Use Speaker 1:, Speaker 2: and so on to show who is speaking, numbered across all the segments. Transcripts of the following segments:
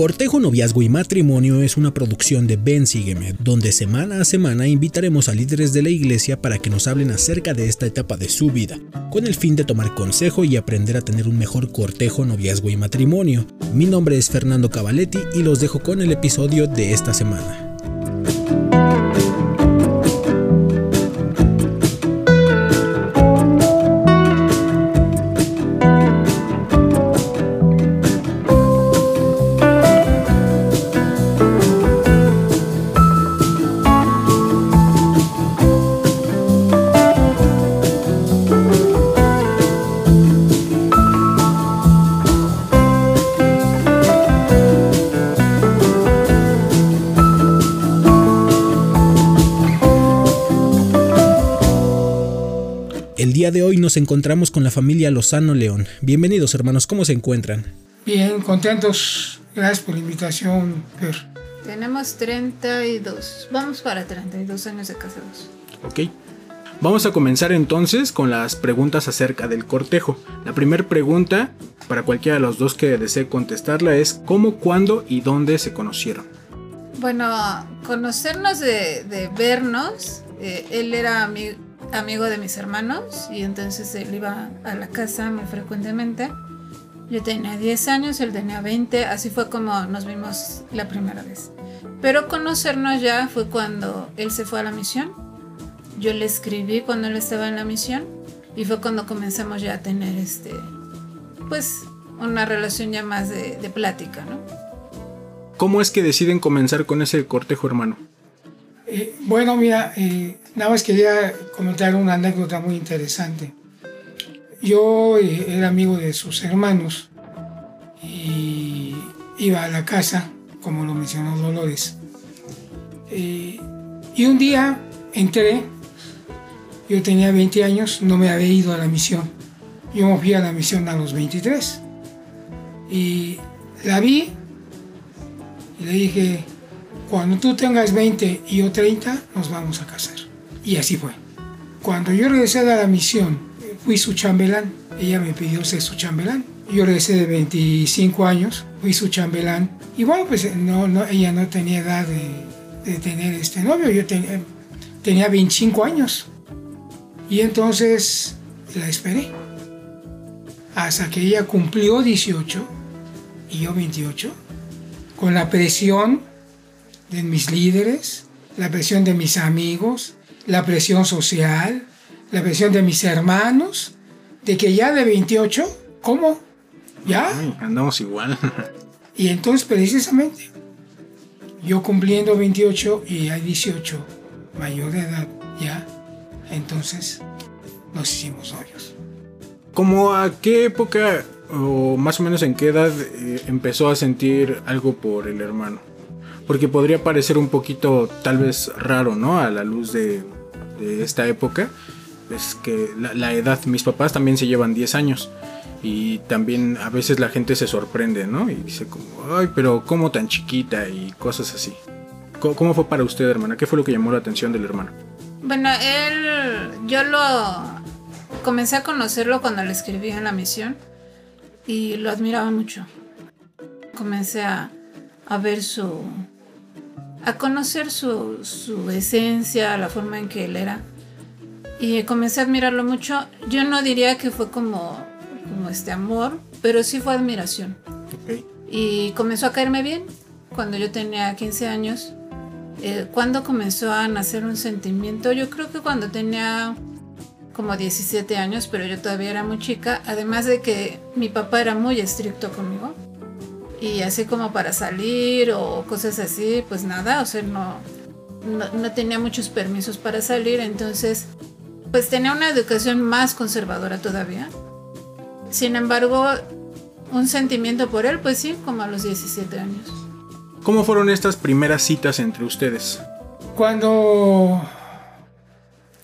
Speaker 1: Cortejo, Noviazgo y Matrimonio es una producción de Ben Sígueme, donde semana a semana invitaremos a líderes de la iglesia para que nos hablen acerca de esta etapa de su vida, con el fin de tomar consejo y aprender a tener un mejor cortejo, noviazgo y matrimonio. Mi nombre es Fernando Cavaletti y los dejo con el episodio de esta semana. Nos encontramos con la familia Lozano León. Bienvenidos hermanos, ¿cómo se encuentran?
Speaker 2: Bien, contentos. Gracias por la invitación, Per.
Speaker 3: Tenemos 32, vamos para 32 años de casados.
Speaker 1: Ok. Vamos a comenzar entonces con las preguntas acerca del cortejo. La primera pregunta, para cualquiera de los dos que desee contestarla, es ¿cómo, cuándo y dónde se conocieron?
Speaker 3: Bueno, conocernos de, de vernos, eh, él era mi, amigo de mis hermanos y entonces él iba a la casa muy frecuentemente. Yo tenía 10 años, él tenía 20, así fue como nos vimos la primera vez. Pero conocernos ya fue cuando él se fue a la misión. Yo le escribí cuando él estaba en la misión y fue cuando comenzamos ya a tener este, pues, una relación ya más de, plática, ¿no?
Speaker 1: ¿Cómo es que deciden comenzar con ese cortejo, hermano?
Speaker 2: Eh, bueno, mira, eh, nada más quería comentar una anécdota muy interesante. Yo eh, era amigo de sus hermanos y iba a la casa, como lo mencionó Dolores. Y un día entré, yo tenía 20 años, no me había ido a la misión. Yo me fui a la misión a los 23. Y la vi y le dije, cuando tú tengas 20 y yo 30, nos vamos a casar. Y así fue. Cuando yo regresé de la misión, fui su chambelán. Ella me pidió ser su chambelán. Yo regresé de 25 años, fui su chambelán. Y bueno, pues no, no, ella no tenía edad de, de tener este novio. Yo tenía, tenía 25 años. Y entonces la esperé. Hasta que ella cumplió 18 y yo 28. Con la presión de mis líderes, la presión de mis amigos, la presión social, la presión de mis hermanos, de que ya de 28, ¿cómo? ¿Ya?
Speaker 1: Ay, andamos igual.
Speaker 2: Y entonces precisamente, yo cumpliendo 28 y hay 18, mayor de edad, ya, entonces nos hicimos novios.
Speaker 1: ¿Cómo a qué época o más o menos en qué edad eh, empezó a sentir algo por el hermano? Porque podría parecer un poquito tal vez raro, ¿no? A la luz de, esta época. Es que la, edad, mis papás también se llevan 10 años. Y también a veces la gente se sorprende, ¿no? Y dice como, ay, pero ¿cómo tan chiquita? Y cosas así. ¿Cómo, cómo fue para usted, hermana? ¿Qué fue lo que llamó la atención del hermano?
Speaker 3: Bueno, él, yo lo comencé a conocerlo cuando le escribí en la misión y lo admiraba mucho. Comencé a, a ver su, a conocer su, su, esencia, la forma en que él era. Y comencé a admirarlo mucho. Yo no diría que fue como, como este amor, pero sí fue admiración.
Speaker 1: Okay.
Speaker 3: Y comenzó a caerme bien cuando yo tenía 15 años. Eh, cuando comenzó a nacer un sentimiento, yo creo que cuando tenía como 17 años, pero yo todavía era muy chica, además de que mi papá era muy estricto conmigo. Y así como para salir o cosas así, pues nada, o sea, no, no, no tenía muchos permisos para salir, entonces pues tenía una educación más conservadora todavía. Sin embargo, un sentimiento por él, pues sí, como a los 17 años.
Speaker 1: ¿Cómo fueron estas primeras citas entre ustedes?
Speaker 2: Cuando...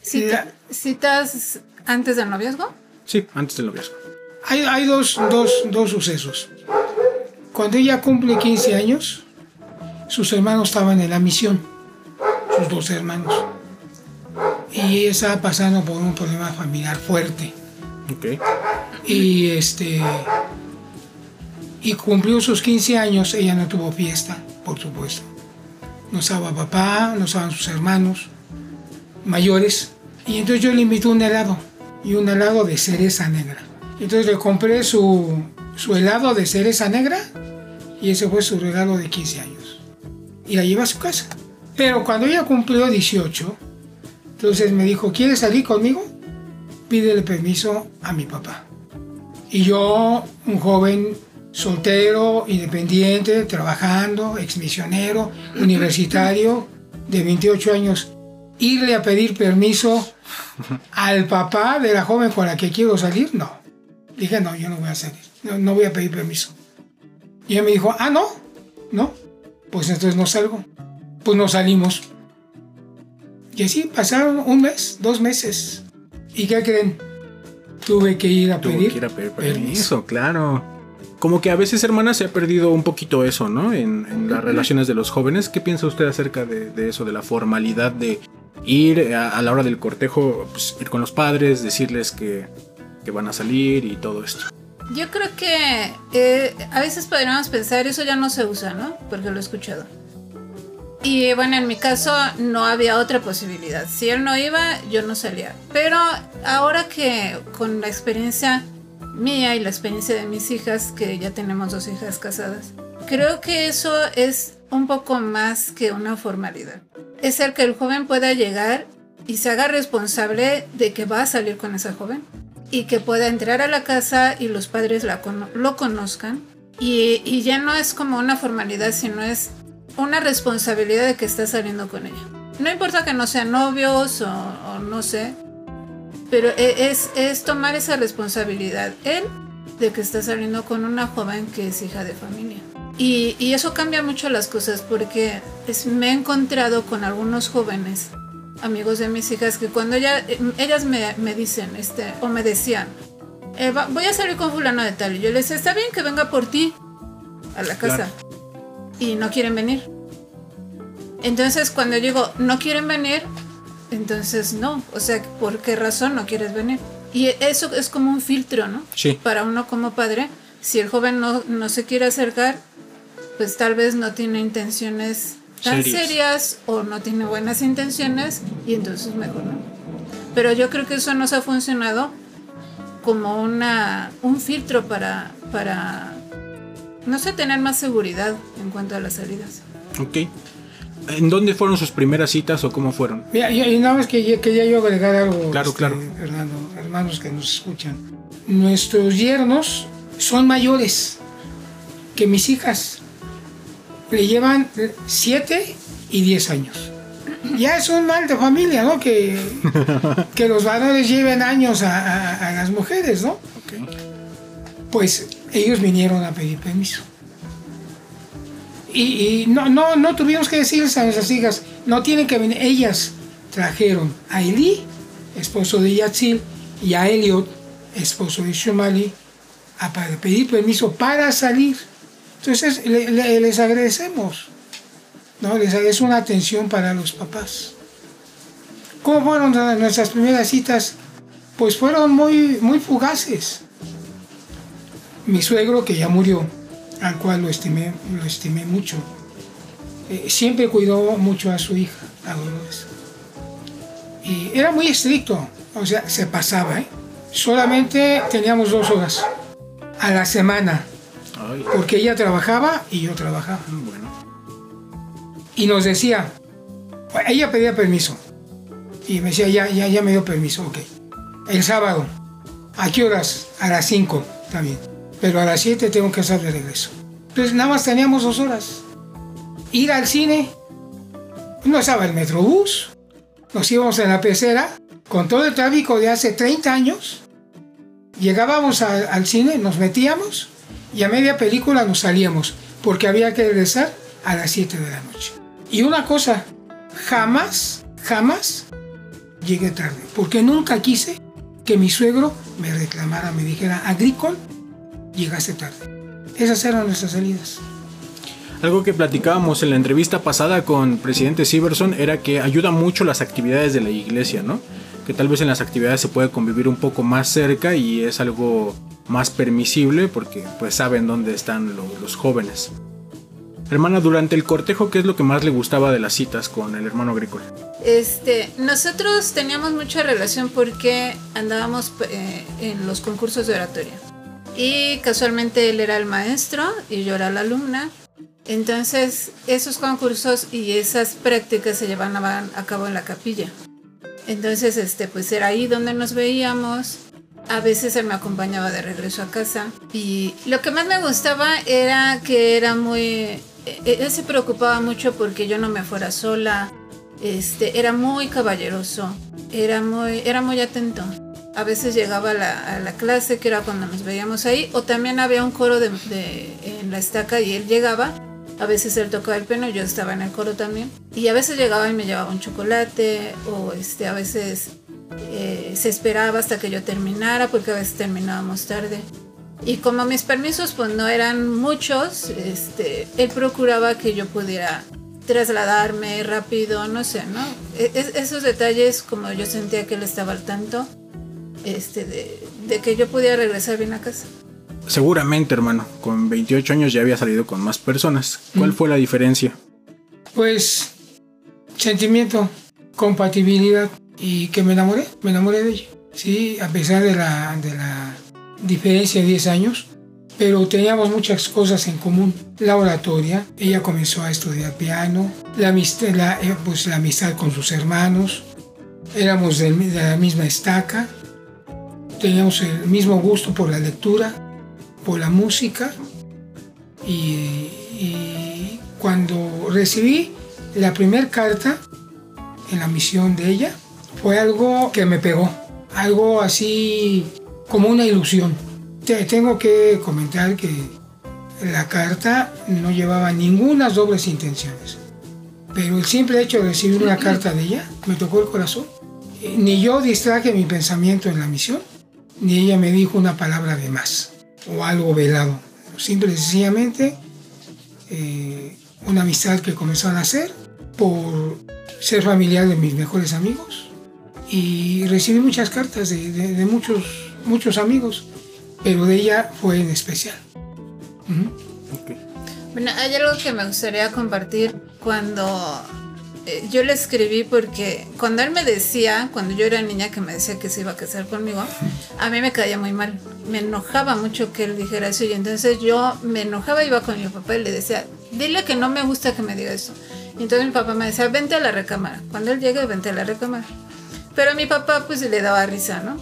Speaker 3: Cita, ¿Citas antes del noviazgo?
Speaker 1: Sí, antes del noviazgo.
Speaker 2: Hay, hay dos, dos, dos sucesos. Cuando ella cumple 15 años, sus hermanos estaban en la misión, sus dos hermanos. Y ella estaba pasando por un problema familiar fuerte.
Speaker 1: Ok.
Speaker 2: Y este. Y cumplió sus 15 años, ella no tuvo fiesta, por supuesto. No estaba papá, no estaban sus hermanos mayores. Y entonces yo le invité un helado, y un helado de cereza negra. Entonces le compré su, su helado de cereza negra, y ese fue su regalo de 15 años. Y la llevé a su casa. Pero cuando ella cumplió 18, entonces me dijo, ¿quieres salir conmigo? Pídele permiso a mi papá. Y yo, un joven soltero, independiente, trabajando, exmisionero, universitario, de 28 años, irle a pedir permiso al papá de la joven con la que quiero salir, no. Dije, no, yo no voy a salir, no, no voy a pedir permiso. Y ella me dijo, ah, no, no, pues entonces no salgo. Pues no salimos. Y así pasaron un mes, dos meses. ¿Y qué creen? Tuve que ir a pedir,
Speaker 1: que ir a pedir
Speaker 2: permiso.
Speaker 1: permiso, claro. Como que a veces, hermana, se ha perdido un poquito eso, ¿no? En, en las relaciones de los jóvenes. ¿Qué piensa usted acerca de, de eso, de la formalidad de ir a, a la hora del cortejo, pues, ir con los padres, decirles que, que van a salir y todo esto?
Speaker 3: Yo creo que eh, a veces podríamos pensar, eso ya no se usa, ¿no? Porque lo he escuchado. Y bueno, en mi caso no había otra posibilidad. Si él no iba, yo no salía. Pero ahora que con la experiencia mía y la experiencia de mis hijas, que ya tenemos dos hijas casadas, creo que eso es un poco más que una formalidad. Es el que el joven pueda llegar y se haga responsable de que va a salir con esa joven y que pueda entrar a la casa y los padres la lo conozcan. Y, y ya no es como una formalidad, sino es una responsabilidad de que está saliendo con ella. No importa que no sean novios o, o no sé, pero e- es, es tomar esa responsabilidad él de que está saliendo con una joven que es hija de familia. Y, y eso cambia mucho las cosas porque es- me he encontrado con algunos jóvenes, amigos de mis hijas, que cuando ella- eh, ellas me, me dicen, este, o me decían, eh, va- voy a salir con fulano de tal, y yo les decía, está bien que venga por ti a la casa. Y no quieren venir. Entonces cuando digo, no quieren venir, entonces no. O sea, ¿por qué razón no quieres venir? Y eso es como un filtro, ¿no?
Speaker 1: Sí.
Speaker 3: Para uno como padre, si el joven no, no se quiere acercar, pues tal vez no tiene intenciones tan
Speaker 1: Serias.
Speaker 3: serias o no tiene buenas intenciones y entonces mejor no. Pero yo creo que eso nos ha funcionado como una, un filtro para, para, no sé, tener más seguridad en cuanto a las salidas.
Speaker 1: Ok. ¿En dónde fueron sus primeras citas o cómo fueron?
Speaker 2: Mira, y, y nada más que quería yo agregar algo,
Speaker 1: Claro,
Speaker 2: este,
Speaker 1: claro.
Speaker 2: Fernando, hermanos que nos escuchan. Nuestros yernos son mayores que mis hijas. Le llevan 7 y 10 años. Ya es un mal de familia, ¿no? Que, que los varones lleven años a, a- a las mujeres, ¿no? Pues ellos vinieron a pedir permiso. Y, y no, no, no tuvimos que decirles a nuestras hijas, no tienen que venir. Ellas trajeron a Eli, esposo de Yatzil, y a Elliot, esposo de Shumali, a para pedir permiso para salir. Entonces le- le- les agradecemos. ¿no? Les es una atención para los papás. ¿Cómo fueron nuestras primeras citas? Pues fueron muy, muy fugaces mi suegro que ya murió, al cual lo estimé, lo estimé mucho, eh, siempre cuidó mucho a su hija, a Dolores. Y era muy estricto, o sea, se pasaba, ¿eh? Solamente teníamos dos horas a la semana,
Speaker 1: Ay,
Speaker 2: porque ella trabajaba y yo trabajaba.
Speaker 1: bueno.
Speaker 2: Y nos decía, ella pedía permiso. Y me decía, ya, ya, ya me dio permiso, ok. El sábado, ¿a qué horas? A las 5, está bien. Pero a las 7 tengo que estar de regreso. Entonces nada más teníamos dos horas. Ir al cine, no estaba el metrobús, nos íbamos en la pecera, con todo el tráfico de hace 30 años. Llegábamos a- al cine, nos metíamos y a media película nos salíamos, porque había que regresar a las 7 de la noche. Y una cosa, jamás, jamás llegué tarde, porque nunca quise que mi suegro me reclamara, me dijera, Agricol, llegaste tarde. Esas eran nuestras salidas.
Speaker 1: Algo que platicábamos en la entrevista pasada con presidente Siverson era que ayuda mucho las actividades de la iglesia, ¿no? Que tal vez en las actividades se puede convivir un poco más cerca y es algo más permisible porque pues saben dónde están los jóvenes. Hermana, durante el cortejo, ¿qué es lo que más le gustaba de las citas con el hermano agrícola?
Speaker 3: Este, nosotros teníamos mucha relación porque andábamos eh, en los concursos de oratoria. Y casualmente él era el maestro y yo era la alumna. Entonces, esos concursos y esas prácticas se llevaban a cabo en la capilla. Entonces, este, pues era ahí donde nos veíamos. A veces él me acompañaba de regreso a casa. Y lo que más me gustaba era que era muy... E-, él se preocupaba mucho porque yo no me fuera sola. Este, era muy caballeroso. Era muy, era muy atento. A veces llegaba a la, clase, que era cuando nos veíamos ahí. O también había un coro de, en la estaca y él llegaba a veces él tocaba el piano, yo estaba en el coro también. Y a veces llegaba y me llevaba un chocolate o este, a veces eh, se esperaba hasta que yo terminara porque a veces terminábamos tarde. Y como mis permisos pues no eran muchos, este, él procuraba que yo pudiera trasladarme rápido, no sé, ¿no? E, esos detalles como yo sentía que él estaba al tanto, este, de, de que yo pudiera regresar bien a casa.
Speaker 1: Seguramente, hermano, con 28 años ya había salido con más personas. ¿Cuál mm. fue la diferencia?
Speaker 2: Pues sentimiento, compatibilidad y que me enamoré, me enamoré de ella. Sí, a pesar de la, de la diferencia de 10 años, pero teníamos muchas cosas en común. La oratoria, ella comenzó a estudiar piano, la amistad, la, eh, pues, la amistad con sus hermanos, éramos de la misma estaca, teníamos el mismo gusto por la lectura, por la música y, cuando recibí la primera carta en la misión de ella fue algo que me pegó, algo así como una ilusión. Te, tengo que comentar que la carta no llevaba ninguna dobles intenciones, pero el simple hecho de recibir una carta de ella me tocó el corazón. Ni yo distraje mi pensamiento en la misión, ni ella me dijo una palabra de más o algo velado. Simple y sencillamente eh, una amistad que comenzó a nacer por ser familiar de mis mejores amigos y recibí muchas cartas de, muchos, muchos amigos, pero de ella fue en especial.
Speaker 3: Bueno, hay algo que me gustaría compartir cuando eh, yo le escribí porque cuando él me decía, cuando yo era niña que me decía que se iba a casar conmigo, a mí me caía muy mal. Me enojaba mucho que él dijera eso y entonces yo me enojaba, iba con mi papá y le decía, dile que no me gusta que me diga eso. Y entonces mi papá me decía, vente a la recámara. Cuando él llegue, vente a la recámara. Pero a mi papá pues le daba risa, ¿no?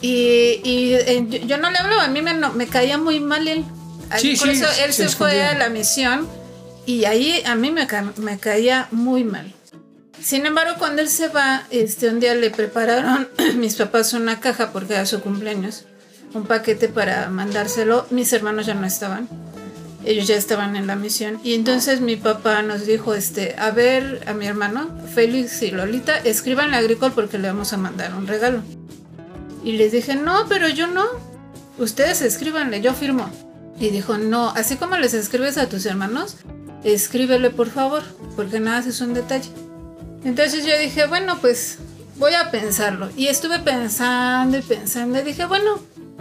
Speaker 3: Y, y yo no le hablaba, a mí me, me caía muy mal él. Por eso él se fue a la misión y ahí a mí me, me caía muy mal. Sin embargo, cuando él se va, este, un día le prepararon mis papás una caja porque era su cumpleaños, un paquete para mandárselo. Mis hermanos ya no estaban, ellos ya estaban en la misión. Y entonces mi papá nos dijo, este, a ver, a mi hermano, Félix y Lolita, escriban a Agricol porque le vamos a mandar un regalo. Y les dije, no, pero yo no. Ustedes escríbanle, yo firmo. Y dijo, no, así como les escribes a tus hermanos, escríbele por favor, porque nada es un detalle. Entonces yo dije, bueno, pues voy a pensarlo. Y estuve pensando y pensando y dije, bueno,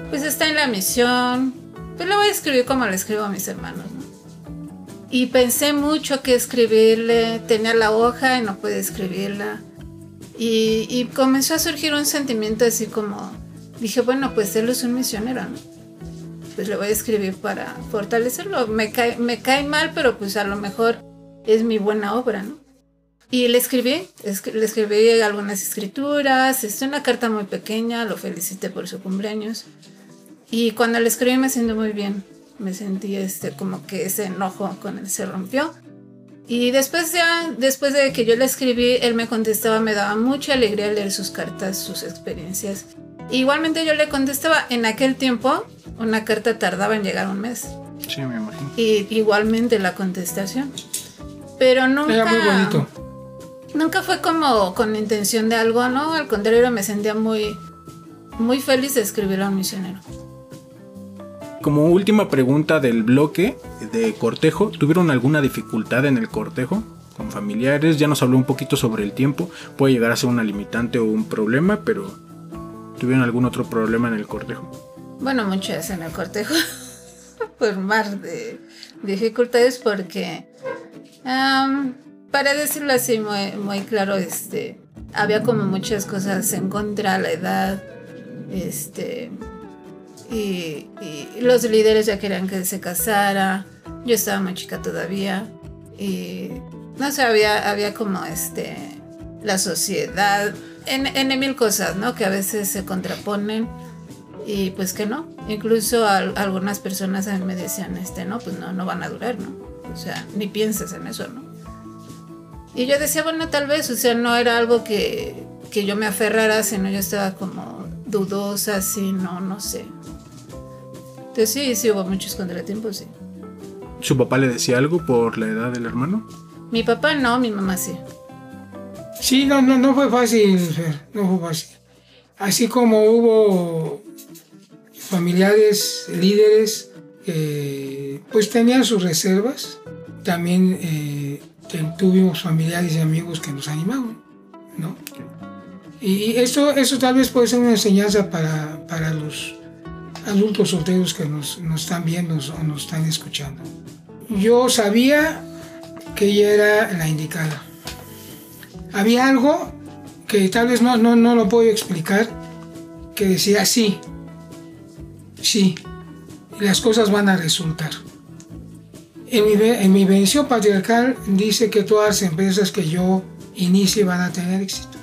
Speaker 3: pues está en la misión, pues le voy a escribir como le escribo a mis hermanos. Y pensé mucho que escribirle, tenía la hoja y no pude escribirla. Y, y comenzó a surgir un sentimiento así como, dije, bueno, pues él es un misionero, ¿no? pues le voy a escribir para fortalecerlo. Me cae, me cae mal, pero pues a lo mejor es mi buena obra, ¿no? Y le escribí, le escribí algunas escrituras, es una carta muy pequeña, lo felicité por su cumpleaños. Y cuando le escribí me sentí muy bien, me sentí este, como que ese enojo con él se rompió. Y después, ya, después de que yo le escribí, él me contestaba, me daba mucha alegría leer sus cartas, sus experiencias. Igualmente yo le contestaba, en aquel tiempo una carta tardaba en llegar un mes.
Speaker 1: Sí, me imagino.
Speaker 3: Y igualmente la contestación. Pero nunca...
Speaker 2: Era muy bonito.
Speaker 3: Nunca fue como con intención de algo, ¿no? Al contrario, me sentía muy, muy feliz de escribir a un misionero.
Speaker 1: Como última pregunta del bloque de cortejo, ¿tuvieron alguna dificultad en el cortejo? Con familiares, ya nos habló un poquito sobre el tiempo, puede llegar a ser una limitante o un problema, pero ¿tuvieron algún otro problema en el cortejo?
Speaker 3: Bueno, muchas en el cortejo. por mar de dificultades porque, para decirlo así muy, muy claro, este, había como muchas cosas en contra la edad, este, y, los líderes ya querían que se casara, yo estaba muy chica todavía, y no sé, había, había como este, la sociedad, en, en mil cosas, ¿no? Que a veces se contraponen y pues que no. Incluso algunas personas a mí me decían, este, no, pues no, no van a durar, ¿no? O sea, ni pienses en eso, ¿no? Y yo decía, bueno, tal vez, o sea, no era algo que, que yo me aferrara, sino yo estaba como dudosa, así, no, no sé. Entonces sí, sí hubo muchos contratiempos, sí.
Speaker 1: ¿Su papá le decía algo por la edad del hermano?
Speaker 3: Mi papá no, mi mamá sí.
Speaker 2: Sí, no, no, no fue fácil, no fue fácil. Así como hubo familiares, líderes, pues tenían sus reservas. También eh, tuvimos familiares y amigos que nos animaban, ¿no? Y eso, eso tal vez puede ser una enseñanza para, para los adultos solteros que nos, están viendo o nos están escuchando. Yo sabía que ella era la indicada. Había algo que tal vez no, no, no lo puedo explicar, que decía, sí, sí, las cosas van a resultar. En mi, en mi patriarcal dice que todas las empresas que yo inicie van a tener éxito.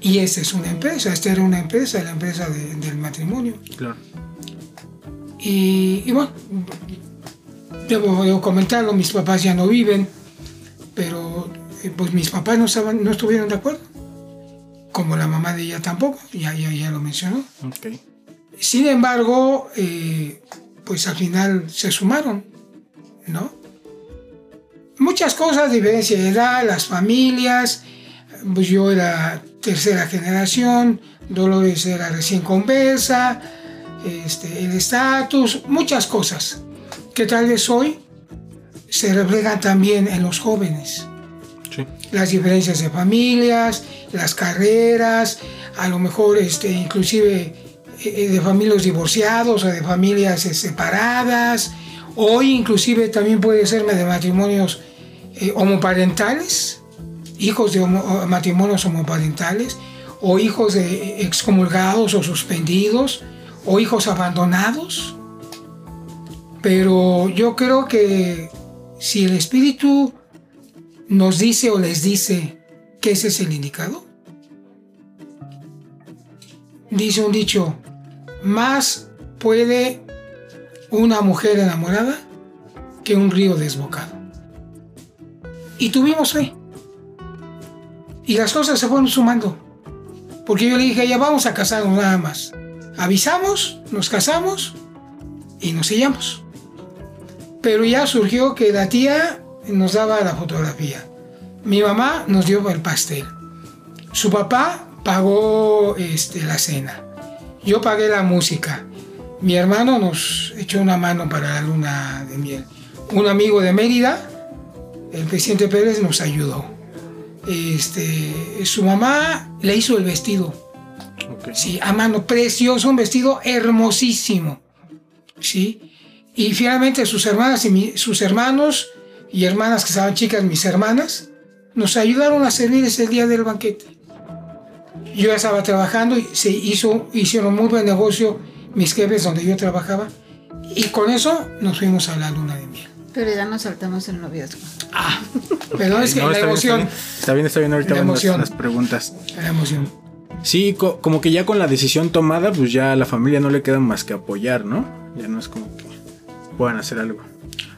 Speaker 2: Y esta es una empresa, esta era una empresa, la empresa del matrimonio.
Speaker 1: Claro.
Speaker 2: Y, bueno, debo, comentarlo, mis papás ya no viven, pero eh, pues mis papás no, estaban, no estuvieron de acuerdo, como la mamá de ella tampoco, ya, ya, ya lo mencionó.
Speaker 1: Okay.
Speaker 2: Sin embargo, eh, pues al final se sumaron, ¿no? Muchas cosas, diferencia de edad, las familias, pues yo era tercera generación, Dolores era recién conversa, este, el estatus, muchas cosas que tal vez hoy se reflejan también en los jóvenes. Las diferencias de familias, las carreras, a lo mejor este, inclusive eh, de familias divorciados o de familias eh, separadas. Hoy inclusive también puede ser de matrimonios eh, homoparentales, hijos de matrimonios homoparentales, o hijos de excomulgados o suspendidos, o hijos abandonados. Pero yo creo que si el Espíritu nos dice o les dice que ese es el indicado, dice un dicho, más puede una mujer enamorada que un río desbocado. Y tuvimos fe. Y las cosas se fueron sumando. Porque yo le dije, ya vamos a casarnos nada más. Avisamos, nos casamos y nos sellamos. Pero ya surgió que la tía nos daba la fotografía. Mi mamá nos dio el pastel. Su papá pagó este, la cena. Yo pagué la música. Mi hermano nos echó una mano para la luna de miel. Un amigo de Mérida, el presidente Pérez, nos ayudó. Este, su mamá le hizo el vestido. Sí, a mano, precioso, un vestido hermosísimo. Sí. Y finalmente sus hermanas y sus hermanos y hermanas que estaban chicas, mis hermanas, nos ayudaron a servir ese día del banquete yo estaba trabajando y se hizo, hicieron muy buen negocio mis jefes donde yo trabajaba y con eso nos fuimos a la luna de miel.
Speaker 3: Pero ya nos saltamos el noviazgo.
Speaker 2: Ah, perdón, es que la emoción.
Speaker 1: Está bien, está bien, ahorita van las, preguntas.
Speaker 2: La emoción.
Speaker 1: Sí, como que ya con la decisión tomada, pues ya a la familia no le queda más que apoyar, ¿no? Ya no es como que puedan hacer algo.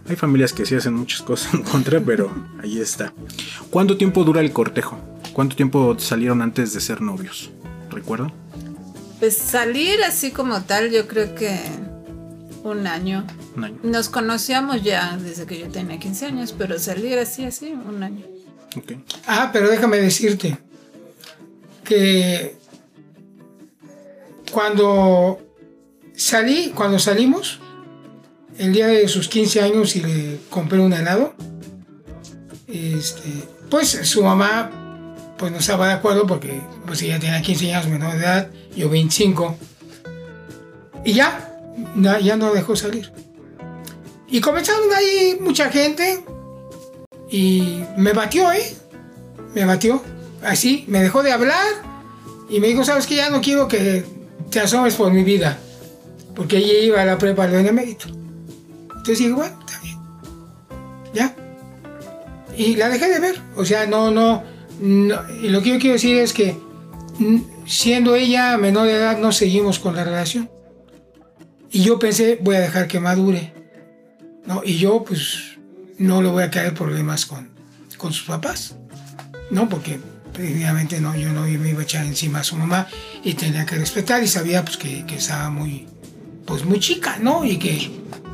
Speaker 1: Hay familias que sí hacen muchas cosas en contra, pero ahí está. ¿Cuánto tiempo dura el cortejo? ¿Cuánto tiempo salieron antes de ser novios? ¿Recuerdo?
Speaker 3: Pues salir así como tal, yo creo que un año.
Speaker 1: Un año.
Speaker 3: Nos conocíamos ya desde que yo tenía 15 años, pero salir así, así, un año.
Speaker 1: Okay.
Speaker 2: Ah, pero déjame decirte que cuando salí, cuando salimos, el día de sus 15 años y le compré un helado, este, pues su mamá pues no estaba de acuerdo porque pues ella tenía 15 años menor de edad, yo 25. Y ya, ya no dejó salir. Y comenzaron ahí mucha gente y me batió, ¿eh? Me batió. Así, me dejó de hablar y me dijo, ¿sabes qué? Ya no quiero que te asomes por mi vida. Porque ella iba a la prepa de mérito. Entonces dije, bueno, está bien. Ya. Y la dejé de ver. O sea, no, no, Y lo que yo quiero decir es que siendo ella menor de edad, no seguimos con la relación. Y yo pensé, voy a dejar que madure. ¿no? Y yo, pues, no le voy a caer problemas con, con sus papás, ¿no? Porque previamente no, yo no me iba a echar encima a su mamá y tenía que respetar y sabía pues que, que, estaba muy, pues muy chica, ¿no? Y que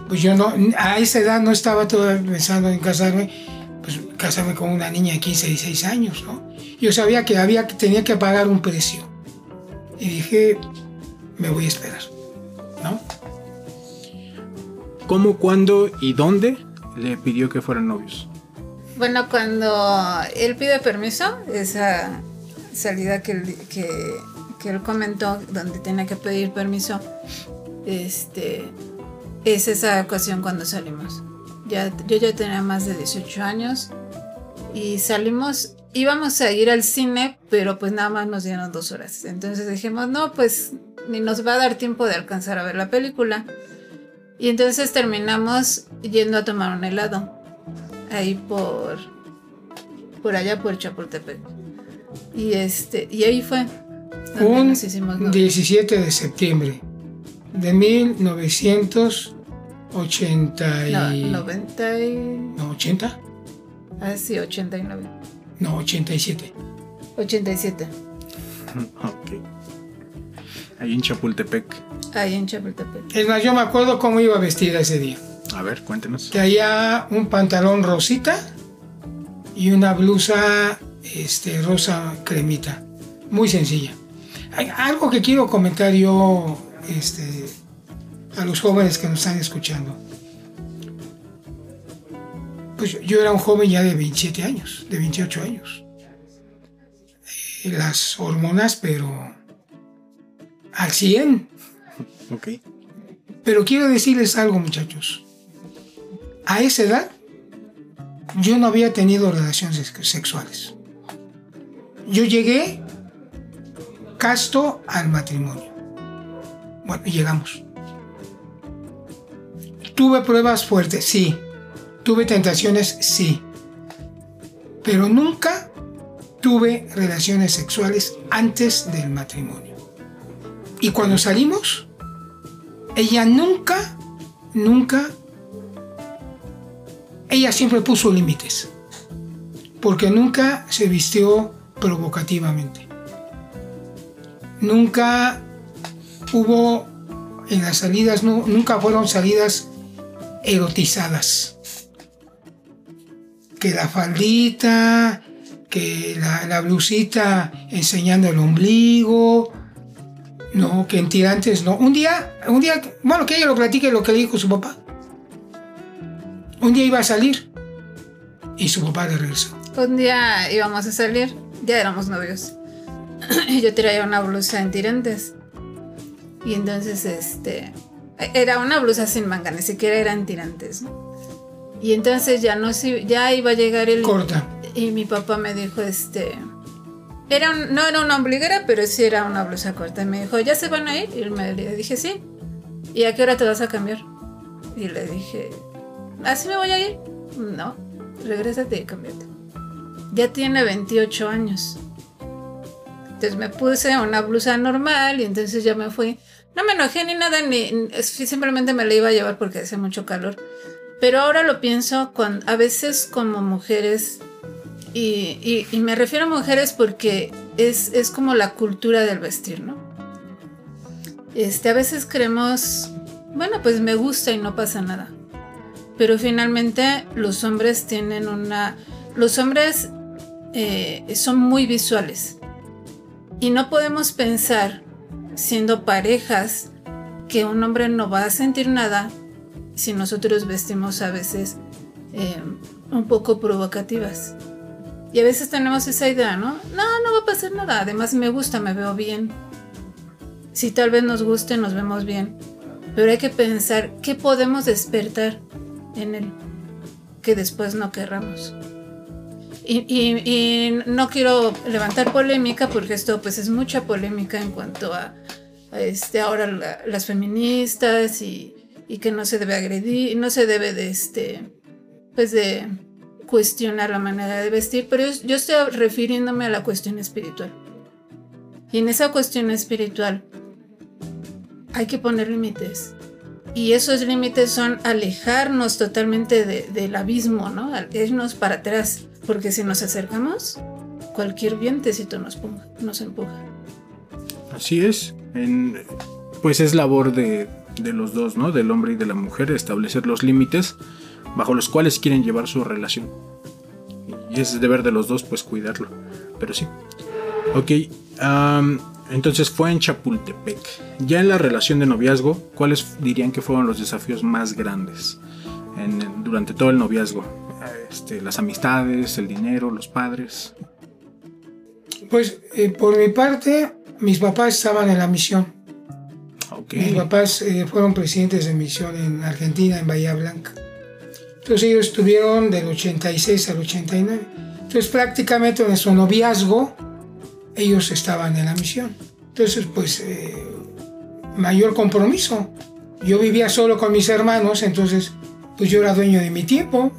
Speaker 2: pues yo no, a esa edad no estaba todavía pensando en casarme, pues casarme con una niña de 15, 16 años, ¿no? Yo sabía que había, tenía que pagar un precio y dije, me voy a esperar, ¿no?
Speaker 1: ¿Cómo, cuándo y dónde le pidió que fueran novios?
Speaker 3: Bueno, cuando él pide permiso, esa salida que, que, que él comentó, donde tenía que pedir permiso, este, es esa ocasión cuando salimos. Ya, yo ya tenía más de 18 años y salimos, íbamos a ir al cine, pero pues nada más nos dieron dos horas. Entonces dijimos, no, pues ni nos va a dar tiempo de alcanzar a ver la película. Y entonces terminamos yendo a tomar un helado. Ahí por. Por allá por Chapultepec. Y este. Y ahí fue.
Speaker 2: Un 17 de septiembre de 1980 y...
Speaker 3: No, 90 y...
Speaker 2: ¿No, 80?
Speaker 3: Ah, sí, 89.
Speaker 2: No, 87.
Speaker 3: 87.
Speaker 1: ok. Ahí en Chapultepec.
Speaker 3: Ahí en Chapultepec.
Speaker 2: Es más, yo me acuerdo cómo iba vestida ese día.
Speaker 1: A ver, cuéntenos.
Speaker 2: Traía un pantalón rosita y una blusa este, rosa cremita. Muy sencilla. Hay algo que quiero comentar yo este, a los jóvenes que nos están escuchando. Pues yo era un joven ya de 27 años, de 28 años. Eh, las hormonas, pero al 100.
Speaker 1: Ok.
Speaker 2: Pero quiero decirles algo, muchachos. A esa edad, yo no había tenido relaciones sexuales. Yo llegué casto al matrimonio. Bueno, llegamos. Tuve pruebas fuertes, sí. Tuve tentaciones, sí. Pero nunca tuve relaciones sexuales antes del matrimonio. Y cuando salimos, ella nunca, nunca, ella siempre puso límites, porque nunca se vistió provocativamente. Nunca hubo en las salidas, nunca fueron salidas erotizadas. Que la faldita, que la, blusita enseñando el ombligo, no, que en tirantes no. Un día, un día, bueno, que ella lo platique lo que le dijo su papá. Un día iba a salir y su papá le regresó.
Speaker 3: Un día íbamos a salir, ya éramos novios. y yo traía una blusa en tirantes. Y entonces, este, era una blusa sin manga, ni siquiera eran tirantes. Y entonces ya no ya iba a llegar el...
Speaker 2: Corta.
Speaker 3: Y mi papá me dijo, este, era no era una ombliguera, pero sí era una blusa corta. Y me dijo, ¿ya se van a ir? Y me, le dije, sí. ¿Y a qué hora te vas a cambiar? Y le dije, ¿así me voy a ir? No, regrésate y cámbiate. Ya tiene 28 años. Entonces me puse una blusa normal y entonces ya me fui. No me enojé ni nada, ni simplemente me la iba a llevar porque hacía mucho calor. Pero ahora lo pienso, a veces como mujeres y, me refiero a mujeres porque es, es, como la cultura del vestir, ¿no? Este, a veces creemos, bueno, pues me gusta y no pasa nada. Pero finalmente los hombres tienen una... Los hombres eh, son muy visuales. Y no podemos pensar, siendo parejas, que un hombre no va a sentir nada si nosotros vestimos a veces eh, un poco provocativas. Y a veces tenemos esa idea, ¿no? No, no va a pasar nada. Además me gusta, me veo bien. Si tal vez nos guste, nos vemos bien. pero hay que pensar qué podemos despertar en él que después no querramos. Y, no quiero levantar polémica porque esto pues es mucha polémica en cuanto a, este ahora las feministas y, que no se debe agredir, no se debe de este pues de cuestionar la manera de vestir, pero yo estoy refiriéndome a la cuestión espiritual. Y en esa cuestión espiritual hay que poner límites. Y esos límites son alejarnos totalmente del abismo, ¿no? Irnos para atrás. Porque si nos acercamos, cualquier vientecito nos, nos empuja.
Speaker 1: Así es. pues es labor de, de los dos, ¿no? Del hombre y de la mujer, establecer los límites bajo los cuales quieren llevar su relación. Y es deber de los dos, pues cuidarlo. Pero sí. Ok. entonces fue en Chapultepec. Ya en la relación de noviazgo, ¿cuáles dirían que fueron los desafíos más grandes durante todo el noviazgo? Este, las amistades, el dinero, los padres.
Speaker 2: Pues eh, por mi parte, mis papás estaban en la misión. Mis papás eh, fueron presidentes de misión en Argentina, en Bahía Blanca. Entonces ellos estuvieron del 86 al 89. Entonces prácticamente en su noviazgo ellos estaban en la misión. Entonces pues eh, mayor compromiso. Yo vivía solo con mis hermanos, entonces pues yo era dueño de mi tiempo.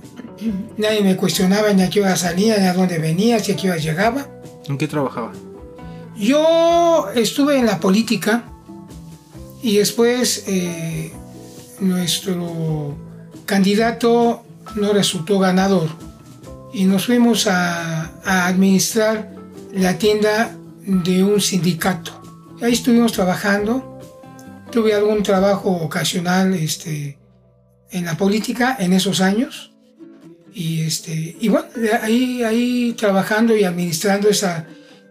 Speaker 2: Nadie me cuestionaba ni a qué hora salía, ni a dónde venía, si a qué hora llegaba.
Speaker 1: ¿En qué trabajaba?
Speaker 2: Yo estuve en la política y después eh, nuestro candidato no resultó ganador y nos fuimos a, administrar la tienda de un sindicato. Ahí estuvimos trabajando, tuve algún trabajo ocasional este, en la política en esos años y, este, y bueno, ahí, ahí trabajando y administrando esa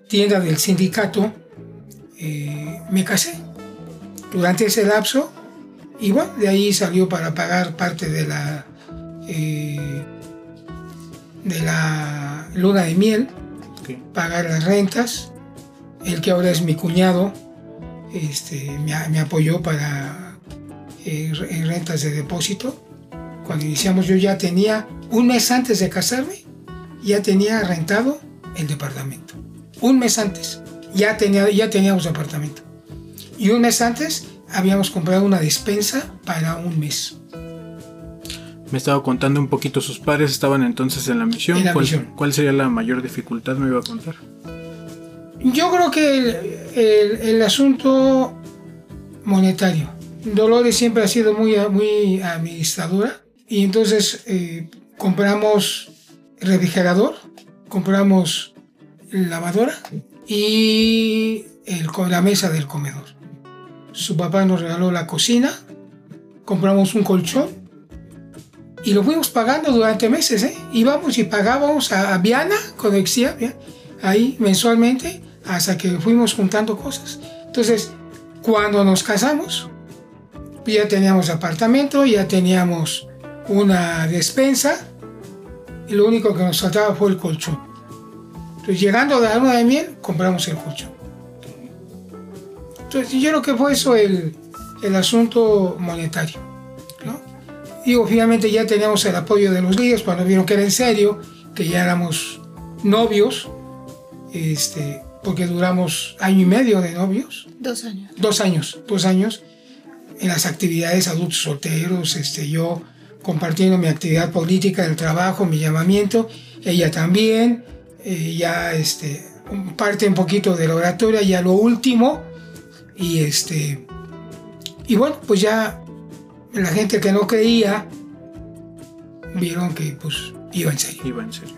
Speaker 2: tienda del sindicato, eh, me casé. Durante ese lapso y bueno, de ahí salió para pagar parte de la, eh, de la luna de miel, pagar las rentas. El que ahora es mi cuñado este, me, apoyó para eh, rentas de depósito. Cuando iniciamos yo ya tenía, un mes antes de casarme, ya tenía rentado el departamento. Un mes antes, ya, tenía, ya teníamos departamento. Y un mes antes habíamos comprado una despensa para un mes.
Speaker 1: Me estaba contando un poquito, sus padres estaban entonces en la misión. ¿Cuál, sería la mayor dificultad? Me iba a contar.
Speaker 2: Yo creo que el, asunto monetario. Dolores siempre ha sido muy, muy administradora y entonces eh, compramos refrigerador, compramos lavadora y el, la mesa del comedor su papá nos regaló la cocina, compramos un colchón y lo fuimos pagando durante meses. ¿eh? Íbamos y pagábamos a, Viana, cuando existía, ahí mensualmente, hasta que fuimos juntando cosas. Entonces, cuando nos casamos, ya teníamos apartamento, ya teníamos una despensa y lo único que nos faltaba fue el colchón. Entonces, llegando a la luna de miel, compramos el colchón. Entonces, yo creo que fue eso el, el asunto monetario. ¿no? Y obviamente ya teníamos el apoyo de los líderes cuando vieron que era en serio, que ya éramos novios, este, porque duramos año y medio de novios.
Speaker 3: Dos años.
Speaker 2: Dos años, dos años en las actividades adultos solteros, este, yo compartiendo mi actividad política, el trabajo, mi llamamiento, ella también, eh, ya este, parte un poquito de la oratoria, ya lo último, y este. Y bueno, pues ya la gente que no creía vieron que pues iba en serio.
Speaker 1: Iba en serio.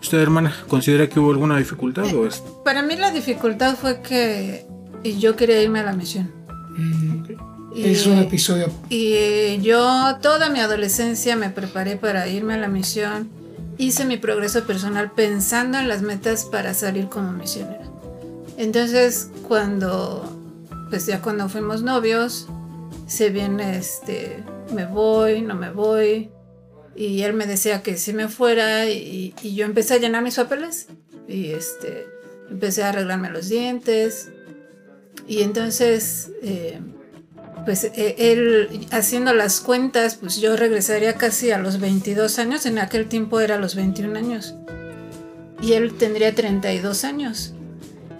Speaker 1: ¿Usted, hermana, considera que hubo alguna dificultad o es?
Speaker 3: Para mí la dificultad fue que yo quería irme a la misión.
Speaker 2: Mm, es un episodio.
Speaker 3: Y yo toda mi adolescencia me preparé para irme a la misión. Hice mi progreso personal pensando en las metas para salir como misionera. Entonces, cuando, pues ya cuando fuimos novios, se viene este, me voy, no me voy. Y él me decía que si me fuera y, yo empecé a llenar mis papeles. Y este, empecé a arreglarme los dientes. Y entonces, eh, pues e- él haciendo las cuentas, pues yo regresaría casi a los 22 años, en aquel tiempo era los 21 años, y él tendría 32 años.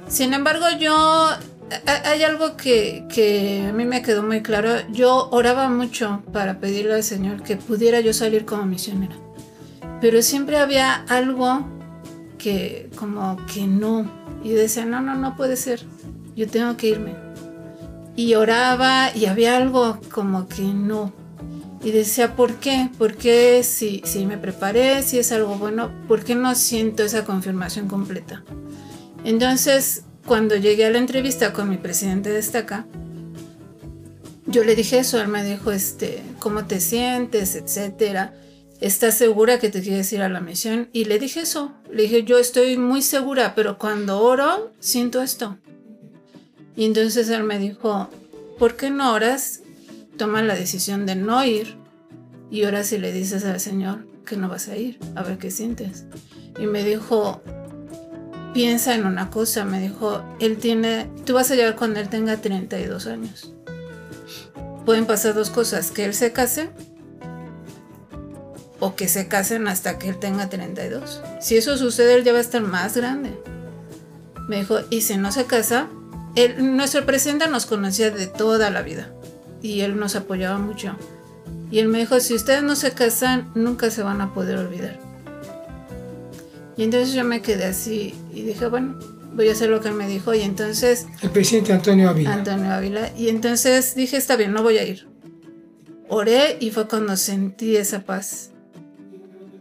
Speaker 3: Sin embargo, yo, hay algo que, que a mí me quedó muy claro, yo oraba mucho para pedirle al Señor que pudiera yo salir como misionera, pero siempre había algo que como que no, y decía, no, no, no puede ser, yo tengo que irme y oraba y había algo como que no. Y decía, ¿por qué? ¿Por qué si, si me preparé, si es algo bueno, por qué no siento esa confirmación completa? Entonces, cuando llegué a la entrevista con mi presidente de estaca, yo le dije eso, él me dijo, este, ¿cómo te sientes? etcétera. ¿Estás segura que te quieres ir a la misión? Y le dije eso, le dije, yo estoy muy segura, pero cuando oro, siento esto. Y entonces él me dijo, ¿por qué no oras? Toma la decisión de no ir y oras y le dices al Señor que no vas a ir, a ver qué sientes. Y me dijo, piensa en una cosa, me dijo, él tiene, tú vas a llegar cuando él tenga 32 años. Pueden pasar dos cosas, que él se case o que se casen hasta que él tenga 32. Si eso sucede, él ya va a estar más grande. Me dijo, y si no se casa, él- nuestro presidente nos conocía de toda la vida y él nos apoyaba mucho. Y él me dijo, si ustedes no se casan, nunca se van a poder olvidar. Y entonces yo me quedé así y dije, bueno, voy a hacer lo que él me dijo. Y entonces
Speaker 2: El presidente Antonio Ávila.
Speaker 3: Antonio Ávila. Y entonces dije, está bien, no voy a ir. Oré y fue cuando sentí esa paz.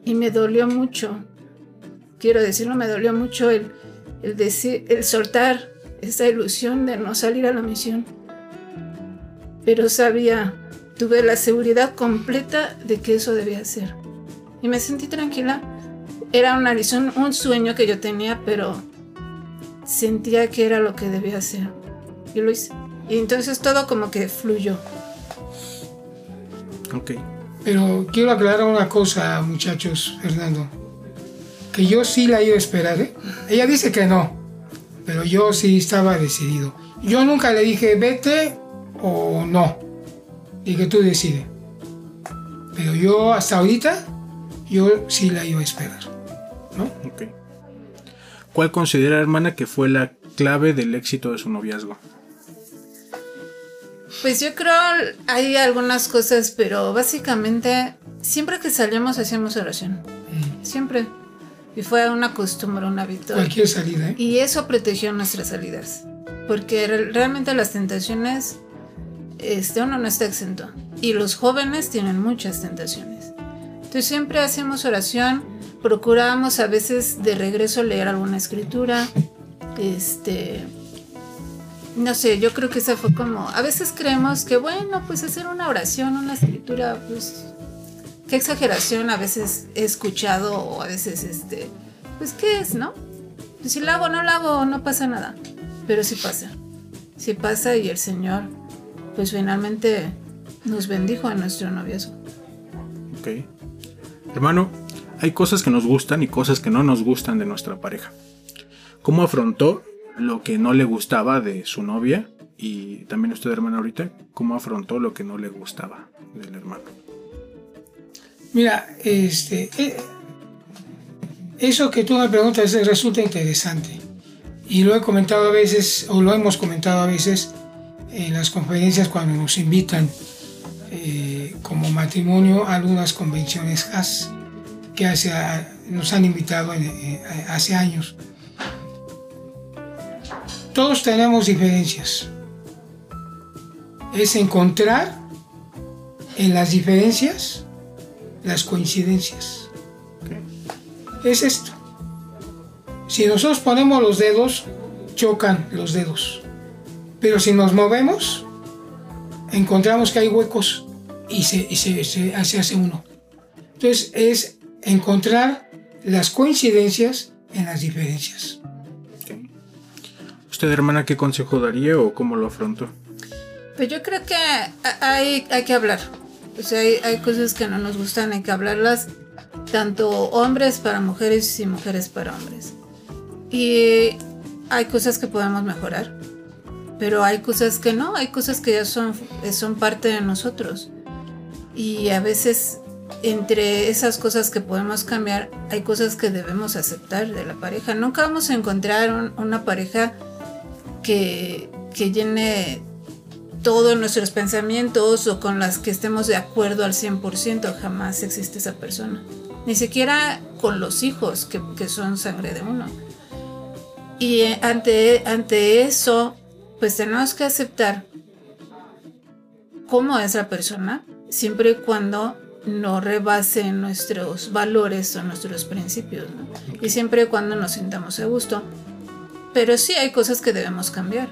Speaker 3: Y me dolió mucho. Quiero decirlo, me dolió mucho el, el decir, el soltar esa ilusión de no salir a la misión. Pero sabía, tuve la seguridad completa de que eso debía ser. Y me sentí tranquila. Era una ilusión, un sueño que yo tenía, pero sentía que era lo que debía hacer. Y lo hice. Y entonces todo como que fluyó.
Speaker 1: Ok.
Speaker 2: Pero quiero aclarar una cosa, muchachos, Fernando. Que yo sí la iba a esperar, ¿eh? Ella dice que no, pero yo sí estaba decidido. Yo nunca le dije vete o no. Y que tú decides. Pero yo hasta ahorita, yo sí la iba a esperar. ¿No?
Speaker 1: Ok. ¿Cuál considera, hermana, que fue la clave del éxito de su noviazgo?
Speaker 3: Pues yo creo hay algunas cosas, pero básicamente siempre que salíamos hacíamos oración. Siempre. Y fue una costumbre, un hábito.
Speaker 2: Cualquier salida, ¿eh?
Speaker 3: Y eso protegió nuestras salidas. Porque re- realmente las tentaciones, este, uno no está exento. Y los jóvenes tienen muchas tentaciones. Entonces siempre hacemos oración, procurábamos a veces de regreso leer alguna escritura. Este, no sé, yo creo que esa fue como, a veces creemos que bueno, pues hacer una oración, una escritura, pues qué exageración a veces he escuchado o a veces este, pues qué es, ¿no? Pues si la hago, no la hago, no pasa nada. Pero sí pasa. Sí pasa y el Señor, pues finalmente nos bendijo en nuestro noviazgo.
Speaker 1: Ok. Hermano, hay cosas que nos gustan y cosas que no nos gustan de nuestra pareja. ¿Cómo afrontó lo que no le gustaba de su novia? Y también usted, hermana, ahorita, ¿cómo afrontó lo que no le gustaba del hermano?
Speaker 2: Mira, este, eh, eso que tú me preguntas resulta interesante. Y lo he comentado a veces, o lo hemos comentado a veces en las conferencias cuando nos invitan eh, como matrimonio a algunas convenciones HAS que hace, nos han invitado hace años. Todos tenemos diferencias. Es encontrar en las diferencias las coincidencias. Es esto. Si nosotros ponemos los dedos, chocan los dedos. Pero si nos movemos, encontramos que hay huecos y se- se- se hace uno. Entonces es encontrar las coincidencias en las diferencias.
Speaker 1: ¿Usted, hermana, qué consejo daría o cómo lo afrontó?
Speaker 3: Pues yo creo que ha- hay, hay que hablar. O sea, hay, hay cosas que no nos gustan, hay que hablarlas, tanto hombres para mujeres y mujeres para hombres. Y hay cosas que podemos mejorar. Pero hay cosas que no, hay cosas que ya son, son parte de nosotros. Y a veces entre esas cosas que podemos cambiar, hay cosas que debemos aceptar de la pareja. Nunca vamos a encontrar una pareja que, que llene todos nuestros pensamientos o con las que estemos de acuerdo al 100%. Jamás existe esa persona. Ni siquiera con los hijos que, que son sangre de uno. Y ante, ante eso, pues tenemos que aceptar cómo es la persona, siempre y cuando no rebase nuestros valores o nuestros principios, y siempre y cuando nos sintamos a gusto. Pero sí hay cosas que debemos cambiar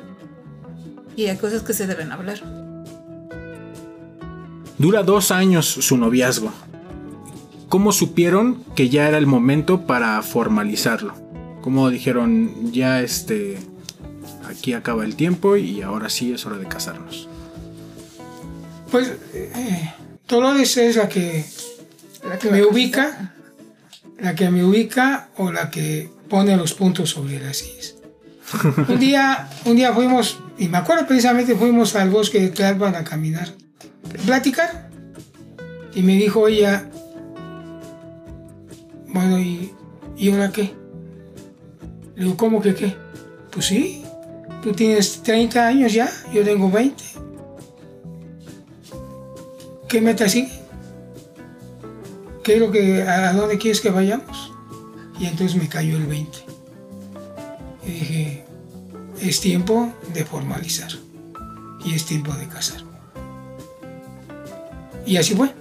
Speaker 3: y hay cosas que se deben hablar.
Speaker 1: Dura dos años su noviazgo. ¿Cómo supieron que ya era el momento para formalizarlo? ¿Cómo dijeron ya este aquí acaba el tiempo y ahora sí es hora de casarnos?
Speaker 2: Pues eh, Dolores es la que, la que me ubica, la que me ubica o la que pone los puntos sobre las sillas. un día, un día fuimos, y me acuerdo precisamente, fuimos al bosque de Tlalpan a caminar, a platicar. Y me dijo ella, bueno, ¿y, ¿y ahora qué? Le digo, ¿cómo que qué? Pues sí, tú tienes 30 años ya, yo tengo 20. ¿Qué meta sigue? ¿Qué es que, a dónde quieres que vayamos? Y entonces me cayó el 20. Y dije, es tiempo de formalizar. Y es tiempo de casar. Y así fue.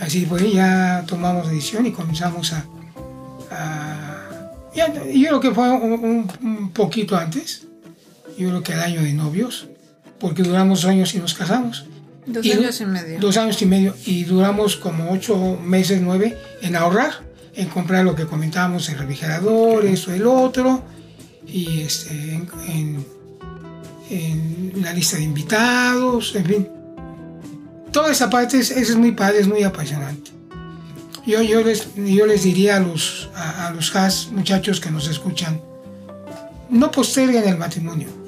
Speaker 2: Así fue, ya tomamos decisión y comenzamos a... yo creo que fue un, un, poquito antes. Yo creo que el año de novios. Porque duramos años y nos casamos.
Speaker 3: Dos años y medio.
Speaker 2: Dos años y medio. Y duramos como ocho meses, nueve, en ahorrar, en comprar lo que comentábamos, el refrigerador, eso, el otro, y este, en, la lista de invitados, en fin. Toda esa parte es, es muy padre, es muy apasionante. Yo, yo, les, yo les diría a los, a, a los has, muchachos que nos escuchan, no posterguen el matrimonio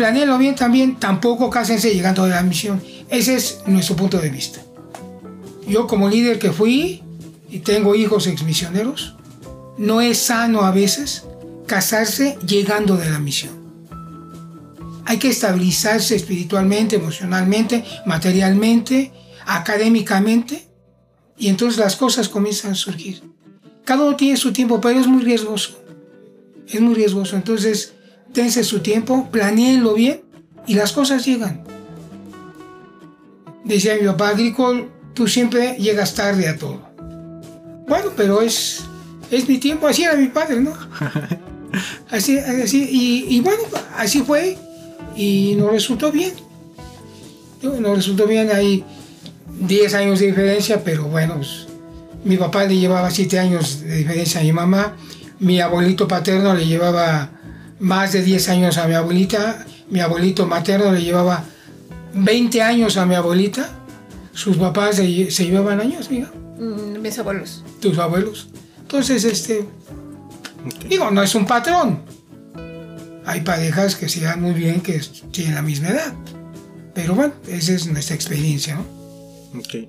Speaker 2: planeenlo bien también, tampoco cásense llegando a la misión. Ese es nuestro punto de vista. Yo como líder que fui y tengo hijos exmisioneros, no es sano a veces casarse llegando de la misión. Hay que estabilizarse espiritualmente, emocionalmente, materialmente, académicamente, y entonces las cosas comienzan a surgir. Cada uno tiene su tiempo, pero es muy riesgoso. Es muy riesgoso. Entonces, dense su tiempo, planeenlo bien y las cosas llegan. Decía mi papá agrícola, tú siempre llegas tarde a todo. Bueno, pero es, es mi tiempo, así era mi padre, ¿no? Así, así, y, y bueno, así fue y nos resultó bien. Nos resultó bien, hay 10 años de diferencia, pero bueno, pues, mi papá le llevaba 7 años de diferencia a mi mamá, mi abuelito paterno le llevaba más de 10 años a mi abuelita, mi abuelito materno le llevaba 20 años a mi abuelita, sus papás se, llevaban años, mira.
Speaker 3: Mm, mis abuelos.
Speaker 2: Tus abuelos. Entonces, este, digo, no es un patrón. Hay parejas que se dan muy bien, que tienen la misma edad. Pero bueno, esa es nuestra experiencia, ¿no?
Speaker 1: Ok.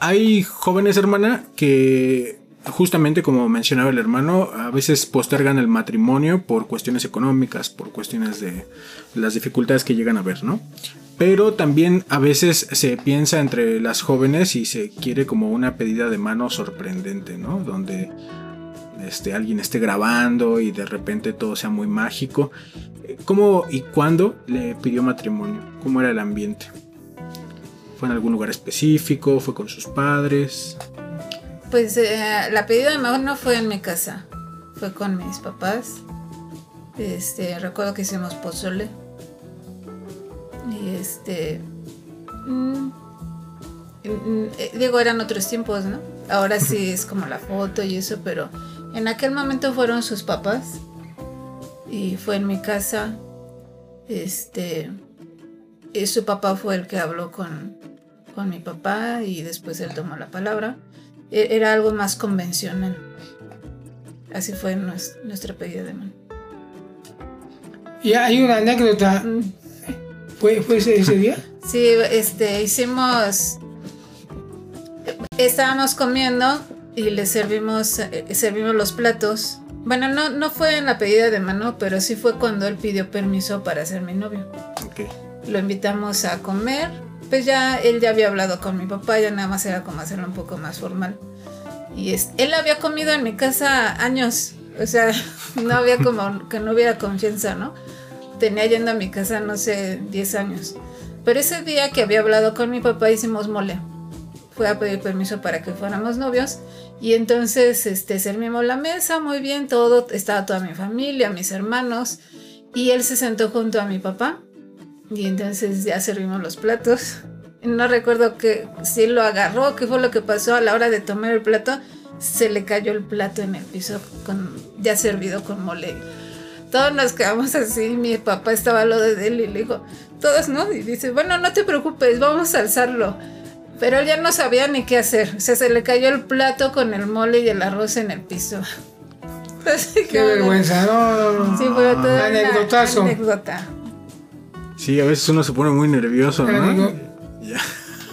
Speaker 1: Hay jóvenes, hermana, que justamente como mencionaba el hermano, a veces postergan el matrimonio por cuestiones económicas, por cuestiones de las dificultades que llegan a ver, ¿no? Pero también a veces se piensa entre las jóvenes y se quiere como una pedida de mano sorprendente, ¿no? Donde este, alguien esté grabando y de repente todo sea muy mágico. ¿Cómo y cuándo le pidió matrimonio? ¿Cómo era el ambiente? ¿Fue en algún lugar específico? ¿Fue con sus padres?
Speaker 3: Pues eh, la pedida de mano no fue en mi casa, fue con mis papás. Este, recuerdo que hicimos pozole. Y este. Mm, mm, eh, digo, eran otros tiempos, ¿no? Ahora sí es como la foto y eso, pero en aquel momento fueron sus papás. Y fue en mi casa. Este. Y su papá fue el que habló con, con mi papá y después él tomó la palabra. E-, era algo más convencional. Así fue nuestra pedida de mano.
Speaker 2: Y hay una anécdota. ¿Fue, fue ese, ese día?
Speaker 3: Sí, este, hicimos. Estábamos comiendo y le servimos, eh, servimos los platos. Bueno, no, no fue en la pedida de mano, pero sí fue cuando él pidió permiso para ser mi novio.
Speaker 1: Ok.
Speaker 3: Lo invitamos a comer. Pues ya él ya había hablado con mi papá, ya nada más era como hacerlo un poco más formal. Y es, él había comido en mi casa años. O sea, no había como que no hubiera confianza, ¿no? Tenía yendo a mi casa, no sé, 10 años. Pero ese día que había hablado con mi papá hicimos mole. Fue a pedir permiso para que fuéramos novios. Y entonces este, servimos la mesa, muy bien, todo. Estaba toda mi familia, mis hermanos. Y él se sentó junto a mi papá. Y entonces ya servimos los platos. No recuerdo que si lo agarró, qué fue lo que pasó a la hora de tomar el plato. Se le cayó el plato en el piso con, ya servido con mole. Todos nos quedamos así. Mi papá estaba al lado de él y le dijo, todos no. Y dice, bueno, no te preocupes, vamos a alzarlo. Pero él ya no sabía ni qué hacer. O sea, se le cayó el plato con el mole y el arroz en el piso.
Speaker 2: Qué vergüenza, no, no, no.
Speaker 3: Sí, fue una
Speaker 2: Anecdotazo.
Speaker 3: anécdota.
Speaker 1: Sí, a veces uno se pone muy nervioso, ¿no?
Speaker 2: digo,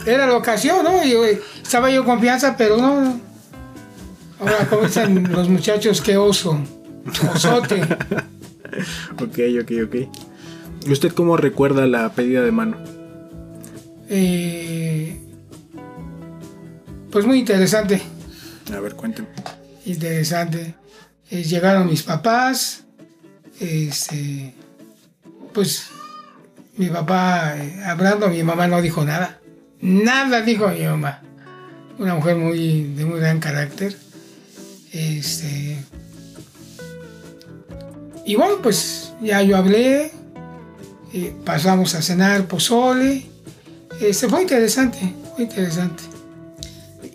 Speaker 2: era la ocasión, ¿no? Y, güey, estaba yo confianza, pero no. Ahora, dicen los muchachos, qué oso. Osote.
Speaker 1: Ok, ok, ok. ¿Y usted cómo recuerda la pedida de mano?
Speaker 2: Eh, pues muy interesante.
Speaker 1: A ver, cuénteme.
Speaker 2: interesante. Eh, llegaron mis papás, este, pues mi papá eh, hablando, mi mamá no dijo nada, nada dijo mi mamá. Una mujer muy de muy gran carácter. Este, y bueno, pues ya yo hablé, eh, pasamos a cenar pozole. Este, fue interesante, fue interesante.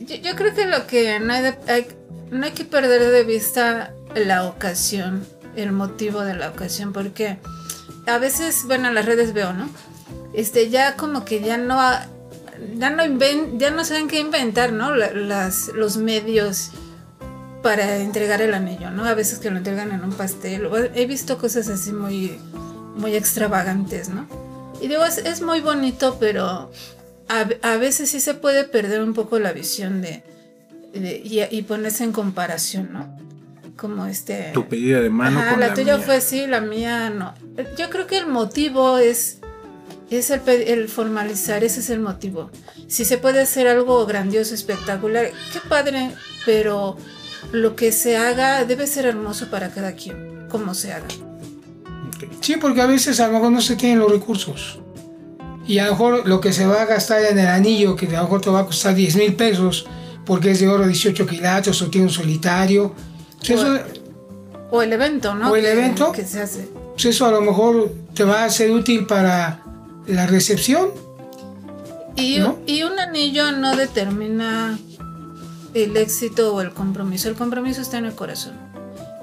Speaker 3: Yo, creo que lo que no hay que perder de vista la ocasión, el motivo de la ocasión, porque a veces, bueno, en las redes veo, ¿no? Este, ya como que ya no, ya no, inven- ya no saben qué inventar, ¿no? La- Las, los medios para entregar el anillo, ¿no? A veces que lo entregan en un pastel. He visto cosas así muy, muy extravagantes, ¿no? Y digo, es, muy bonito, pero a, veces sí se puede perder un poco la visión de, y ponerse en comparación, ¿no? Como este...
Speaker 1: Tu pedida de mano
Speaker 3: Ajá,
Speaker 1: con
Speaker 3: la,
Speaker 1: la,
Speaker 3: tuya
Speaker 1: mía.
Speaker 3: fue sí, la mía no. Yo creo que el motivo es, es el, el formalizar, ese es el motivo. Si se puede hacer algo grandioso, espectacular, qué padre, pero lo que se haga debe ser hermoso para cada quien, como se haga.
Speaker 2: Sí, porque a veces a lo mejor no se tienen los recursos. Y a lo mejor lo que se va a gastar en el anillo, que a lo mejor te va a costar 10 mil pesos, porque es de oro 18 quilates o tiene un solitario. Eso,
Speaker 3: O el evento, ¿no?
Speaker 2: O el
Speaker 3: Que-
Speaker 2: evento.
Speaker 3: Que se hace.
Speaker 2: pues eso a lo mejor te va a ser útil para la recepción.
Speaker 3: Y,
Speaker 2: ¿No?
Speaker 3: y un anillo no determina el éxito o el compromiso. El compromiso está en el corazón.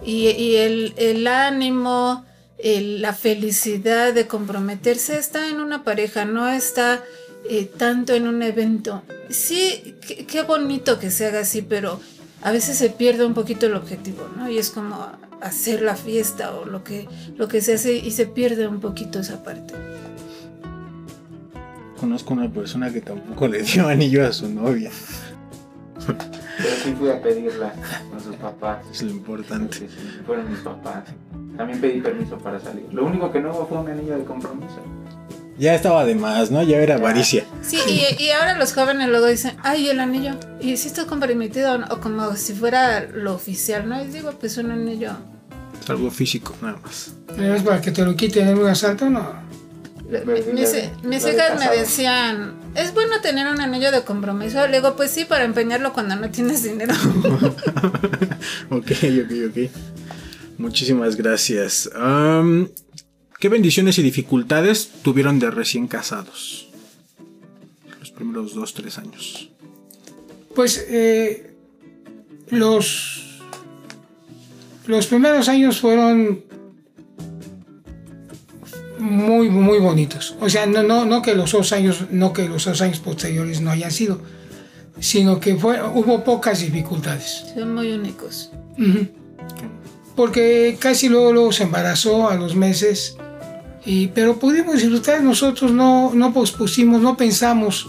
Speaker 3: Y, y el, el ánimo, el- la felicidad de comprometerse está en una pareja, no está eh, tanto en un evento. Sí, qué, qué bonito que se haga así, pero a veces se pierde un poquito el objetivo, ¿no? Y es como hacer la fiesta o lo que, lo que se hace y se pierde un poquito esa parte.
Speaker 1: Conozco una persona que tampoco le dio anillo a su novia.
Speaker 4: Pero sí fui a pedirla con sus papás.
Speaker 1: Es lo importante.
Speaker 4: Sí, sí, fueron mis papás. También pedí permiso para salir. Lo único que no hubo fue un anillo de compromiso.
Speaker 1: Ya estaba de más, ¿no? Ya era avaricia.
Speaker 3: Sí, y, y ahora los jóvenes luego dicen, ay, el anillo. Y si está comprometido o no? o como si fuera lo oficial, ¿no? Y digo, pues un anillo.
Speaker 1: Es algo físico, nada más.
Speaker 2: ¿Es para que te lo quiten en un asalto? No.
Speaker 3: Mis,
Speaker 4: la-
Speaker 3: mis hijas me decían, ¿es bueno tener un anillo de compromiso? Le digo, pues sí, para empeñarlo cuando no tienes dinero.
Speaker 1: ok, ok, ok. Muchísimas gracias. Am, ¿Qué bendiciones y dificultades tuvieron de recién casados? Los primeros dos, tres años.
Speaker 2: Pues eh, los, los primeros años fueron muy, muy bonitos. O sea, no, no, no que los dos años, no que los dos años posteriores no hayan sido, sino que fue, hubo pocas dificultades.
Speaker 3: Son muy únicos.
Speaker 2: Porque casi luego, luego se embarazó a los meses Pero pudimos disfrutar, nosotros no, no pospusimos, no pensamos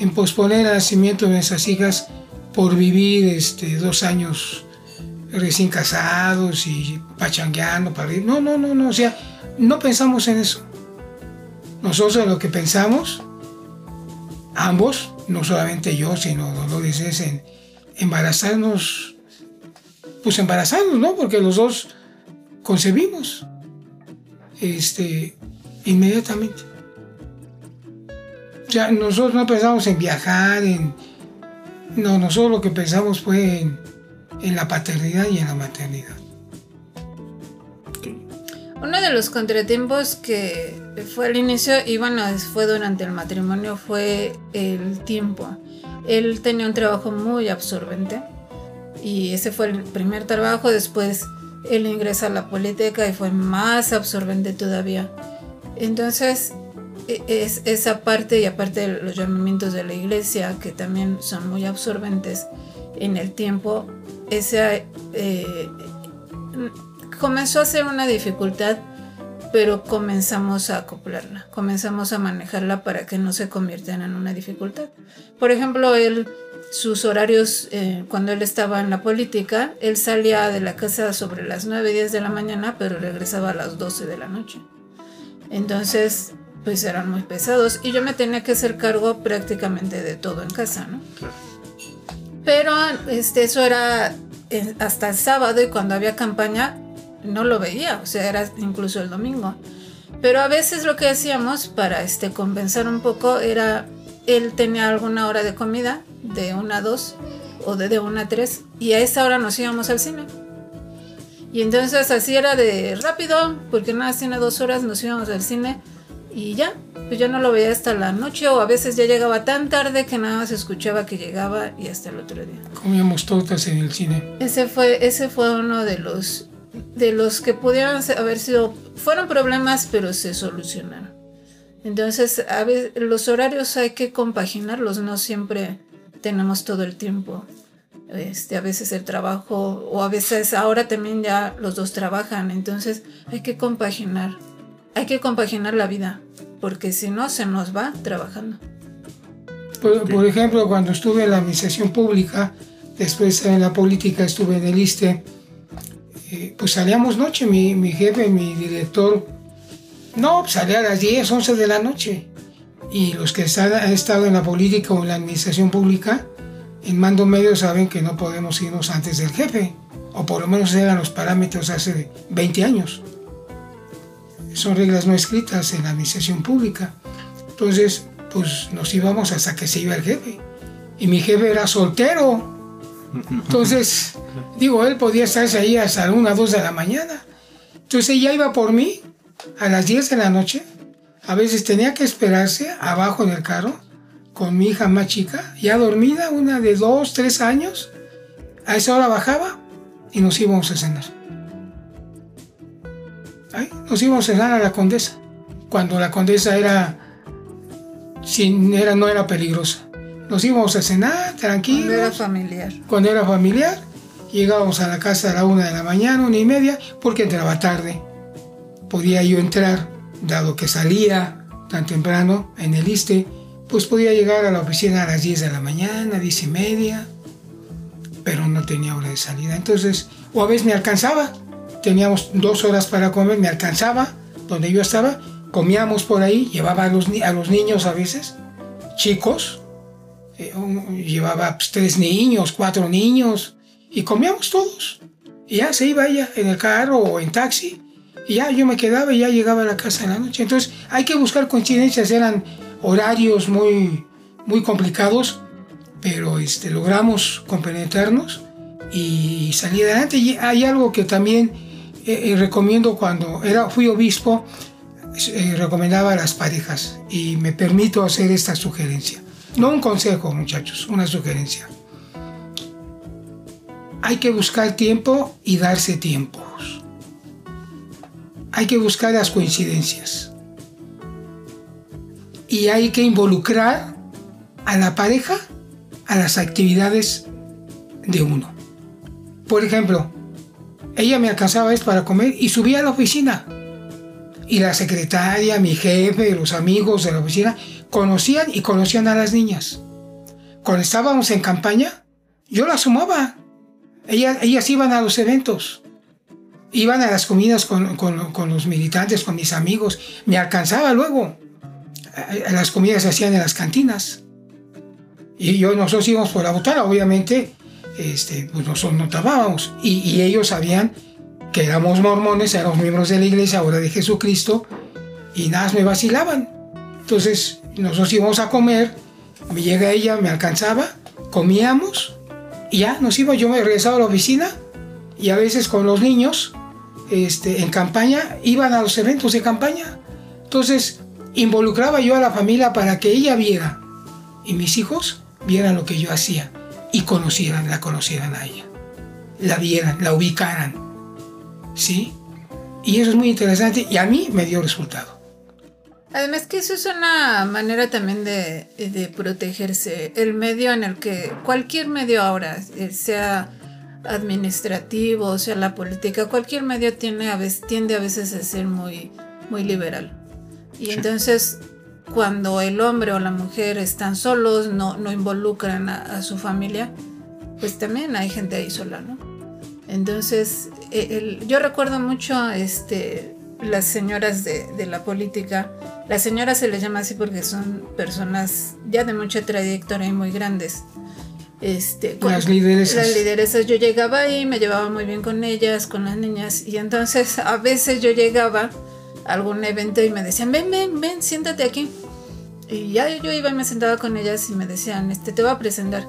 Speaker 2: en posponer el nacimiento de nuestras hijas por vivir este, dos años recién casados y pachangueando para ir. No, no, no, no, o sea, no pensamos en eso. Nosotros lo que pensamos, ambos, no solamente yo, sino Dolores, es en embarazarnos, pues embarazarnos, ¿no? Porque los dos concebimos este, inmediatamente. Ya nosotros no pensamos en viajar, en... No, nosotros lo que pensamos fue en, en la paternidad y en la maternidad.
Speaker 3: Uno de los contratiempos que fue al inicio y bueno, fue durante el matrimonio fue el tiempo. Él tenía un trabajo muy absorbente y ese fue el primer trabajo. Después él ingresa a la política y fue más absorbente todavía. Entonces, e, es esa parte y aparte de los llamamientos de la iglesia que también son muy absorbentes en el tiempo, esa eh, comenzó a ser una dificultad, pero comenzamos a acoplarla, comenzamos a manejarla para que no se conviertan en una dificultad. Por ejemplo, él, sus horarios, eh, cuando él estaba en la política, él salía de la casa sobre las 9, 10 de la mañana, pero regresaba a las 12 de la noche. Entonces, pues eran muy pesados y yo me tenía que hacer cargo prácticamente de todo en casa, ¿no? Pero este, eso era eh, hasta el sábado y cuando había campaña no lo veía, o sea, era incluso el domingo. Pero a veces lo que hacíamos para este, compensar un poco era, él tenía alguna hora de comida, de una a dos o de, de una a tres, y a esa hora nos íbamos al cine. Y entonces así era de rápido, porque nada, tiene dos horas, nos íbamos al cine y ya, pues ya no lo veía hasta la noche o a veces ya llegaba tan tarde que nada más escuchaba que llegaba y hasta el otro día.
Speaker 2: Comíamos tortas en el cine.
Speaker 3: Ese fue, ese fue uno de los de los que pudieran haber sido, fueron problemas, pero se solucionaron. Entonces, a veces, los horarios hay que compaginarlos, no siempre tenemos todo el tiempo. Este, a veces el trabajo, o a veces ahora también ya los dos trabajan, entonces hay que compaginar, hay que compaginar la vida, porque si no se nos va trabajando.
Speaker 2: Por, por ejemplo, cuando estuve en la administración pública, después en la política estuve en el ISTE, eh, pues salíamos noche, mi, mi, jefe, mi director, no, pues salía a las 10, 11 de la noche. Y los que han estado en la política o en la administración pública, en mando medio saben que no podemos irnos antes del jefe, o por lo menos eran los parámetros hace 20 años. Son reglas no escritas en la administración pública. Entonces, pues nos íbamos hasta que se iba el jefe. Y mi jefe era soltero. Entonces, digo, él podía estarse ahí hasta 1, 2 de la mañana. Entonces ella iba por mí a las 10 de la noche. A veces tenía que esperarse abajo en el carro con mi hija más chica, ya dormida, una de 2, 3 años. A esa hora bajaba y nos íbamos a cenar. Nos íbamos a cenar a la condesa, cuando la condesa era, sin, era no era peligrosa. Nos íbamos a cenar tranquilos.
Speaker 3: Cuando era familiar.
Speaker 2: Cuando era familiar, llegábamos a la casa a la una de la mañana, una y media, porque entraba tarde. Podía yo entrar, dado que salía tan temprano en el ISTE, pues podía llegar a la oficina a las 10 de la mañana, 10 y media, pero no tenía hora de salida. Entonces, o a veces me alcanzaba, teníamos dos horas para comer, me alcanzaba donde yo estaba, comíamos por ahí, llevaba a los, a los niños a veces, chicos, eh, llevaba pues, tres niños, cuatro niños, y comíamos todos. Y ya se iba ella en el carro o en taxi, y ya yo me quedaba y ya llegaba a la casa en la noche. Entonces hay que buscar coincidencias, eran horarios muy, muy complicados, pero este, logramos compenetrarnos y salir adelante. Hay algo que también eh, eh, recomiendo cuando era, fui obispo, eh, recomendaba a las parejas y me permito hacer esta sugerencia. No un consejo, muchachos, una sugerencia. Hay que buscar tiempo y darse tiempos. Hay que buscar las coincidencias. Y hay que involucrar a la pareja a las actividades de uno. Por ejemplo, ella me alcanzaba para comer y subía a la oficina. Y la secretaria, mi jefe, los amigos de la oficina, conocían y conocían a las niñas. Cuando estábamos en campaña, yo las sumaba. Ellas, ellas iban a los eventos. Iban a las comidas con, con- los militantes, con mis amigos. Me alcanzaba luego. Eh, Las comidas se hacían en las cantinas. Y yo, nosotros íbamos por la botana, obviamente, este, pues nosotros no tapábamos. Y, y ellos sabían que éramos mormones, éramos miembros de la iglesia, ahora de Jesucristo, y nada, me vacilaban. Entonces, nosotros íbamos a comer, me llega ella, me alcanzaba, comíamos, y ya nos íbamos, yo me regresaba a la oficina, y a veces con los niños, este, en campaña, iban a los eventos de campaña. Entonces, involucraba yo a la familia para que ella viera, y mis hijos vieran lo que yo hacía, y conocieran, la conocieran a ella, la vieran, la ubicaran. ¿Sí? Y eso es muy interesante, y a mí me dio resultado.
Speaker 3: Además que eso es una manera también de, de protegerse. El medio en el que, cualquier medio ahora, eh, sea administrativo, sea la política, cualquier medio tiene a veces, tiende a veces a ser muy, muy liberal. Y entonces cuando el hombre o la mujer están solos, no, no involucran a, a su familia, pues también hay gente ahí sola, ¿no? Entonces, el- yo recuerdo mucho este, las señoras de, de la política. Las señoras se les llama así porque son personas ya de mucha trayectoria y muy grandes. Este, con-
Speaker 2: Las lideresas.
Speaker 3: Las lideresas. Yo llegaba ahí, me llevaba muy bien con ellas, con las niñas. Y entonces a veces yo llegaba a algún evento y me decían, ven, ven, ven, siéntate aquí. Y ya yo iba y me sentaba con ellas y me decían, este, te voy a presentar.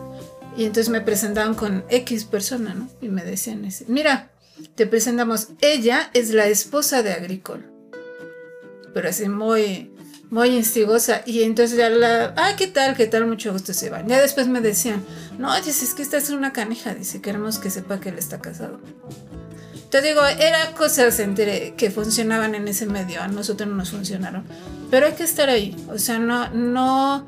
Speaker 3: Y entonces me presentaban con X persona, ¿no? Y me decían, mira, te presentamos, ella es la esposa de Agricol. Pero así muy, muy instigosa. Y entonces ya la, ah, ¿qué tal? ¿Qué tal? Mucho gusto se van. Ya después me decían, no, dice, es que esta es una caneja, dice, queremos que sepa que él está casado. Te digo, eran cosas entre, que funcionaban en ese medio, a nosotros no nos funcionaron. Pero hay que estar ahí, o sea, no, no,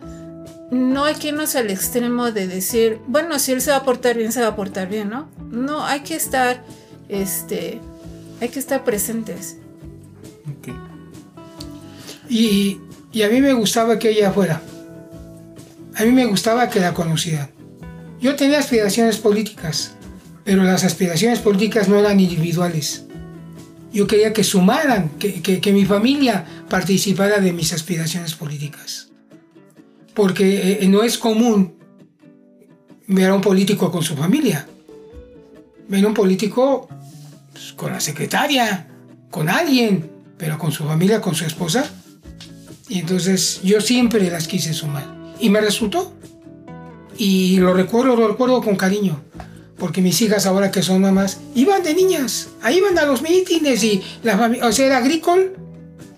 Speaker 3: no hay que irnos al extremo de decir, bueno, si él se va a portar bien, se va a portar bien, ¿no? No, hay que estar, este, hay que estar presentes.
Speaker 1: Ok.
Speaker 2: Y, y a mí me gustaba que ella fuera. A mí me gustaba que la conocieran. Yo tenía aspiraciones políticas, pero las aspiraciones políticas no eran individuales. Yo quería que sumaran, que, que- que mi familia participara de mis aspiraciones políticas. Porque eh, no es común ver a un político con su familia. Ver a un político pues, con la secretaria, con alguien, pero con su familia, con su esposa. Y entonces yo siempre las quise sumar. Y me resultó. Y lo recuerdo, lo recuerdo con cariño. Porque mis hijas ahora que son mamás, iban de niñas. Ahí iban a los mítines y la familia, o sea, era Agricol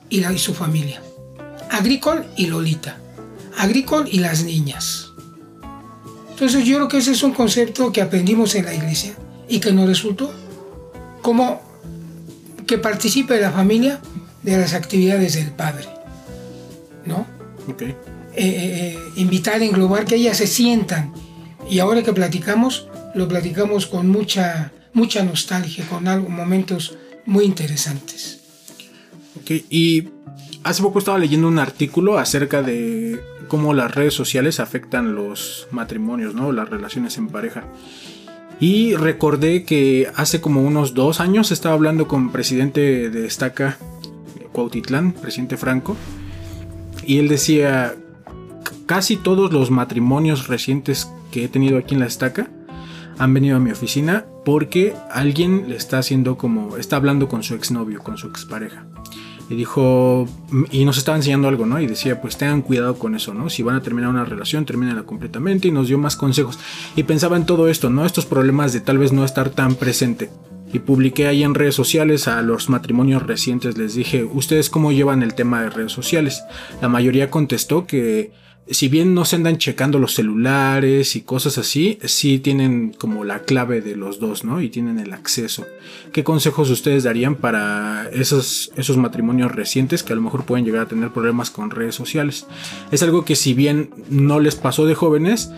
Speaker 2: y, su familia. Agricol y Lolita. Agricol y las niñas. Entonces yo creo que ese es un concepto que aprendimos en la iglesia y que nos resultó como que participe la familia de las actividades del padre. ¿No?
Speaker 1: Ok.
Speaker 2: Eh, eh, eh, invitar, englobar, que ellas se sientan. Y ahora que platicamos, lo platicamos con mucha, mucha nostalgia, con algo, momentos muy interesantes.
Speaker 1: Ok, y hace poco estaba leyendo un artículo acerca de cómo las redes sociales afectan los matrimonios, ¿no? Las relaciones en pareja. Y recordé que hace como unos dos años estaba hablando con presidente de Estaca, Cuautitlán, presidente Franco, y él decía, casi todos los matrimonios recientes que he tenido aquí en la Estaca han venido a mi oficina porque alguien le está haciendo como, está hablando con su exnovio, con su expareja. Y dijo, y nos estaba enseñando algo, ¿no? Y decía, pues tengan cuidado con eso, ¿no? Si van a terminar una relación, termínenla completamente. Y nos dio más consejos. Y pensaba en todo esto, ¿no? Estos problemas de tal vez no estar tan presente. Y publiqué ahí en redes sociales a los matrimonios recientes. Les dije, ¿ustedes cómo llevan el tema de redes sociales? La mayoría contestó que si bien no se andan checando los celulares y cosas así, sí tienen como la clave de los dos, ¿no? Y tienen el acceso. ¿Qué consejos ustedes darían para esos, esos matrimonios recientes que a lo mejor pueden llegar a tener problemas con redes sociales? Es algo que si bien no les pasó de jóvenes,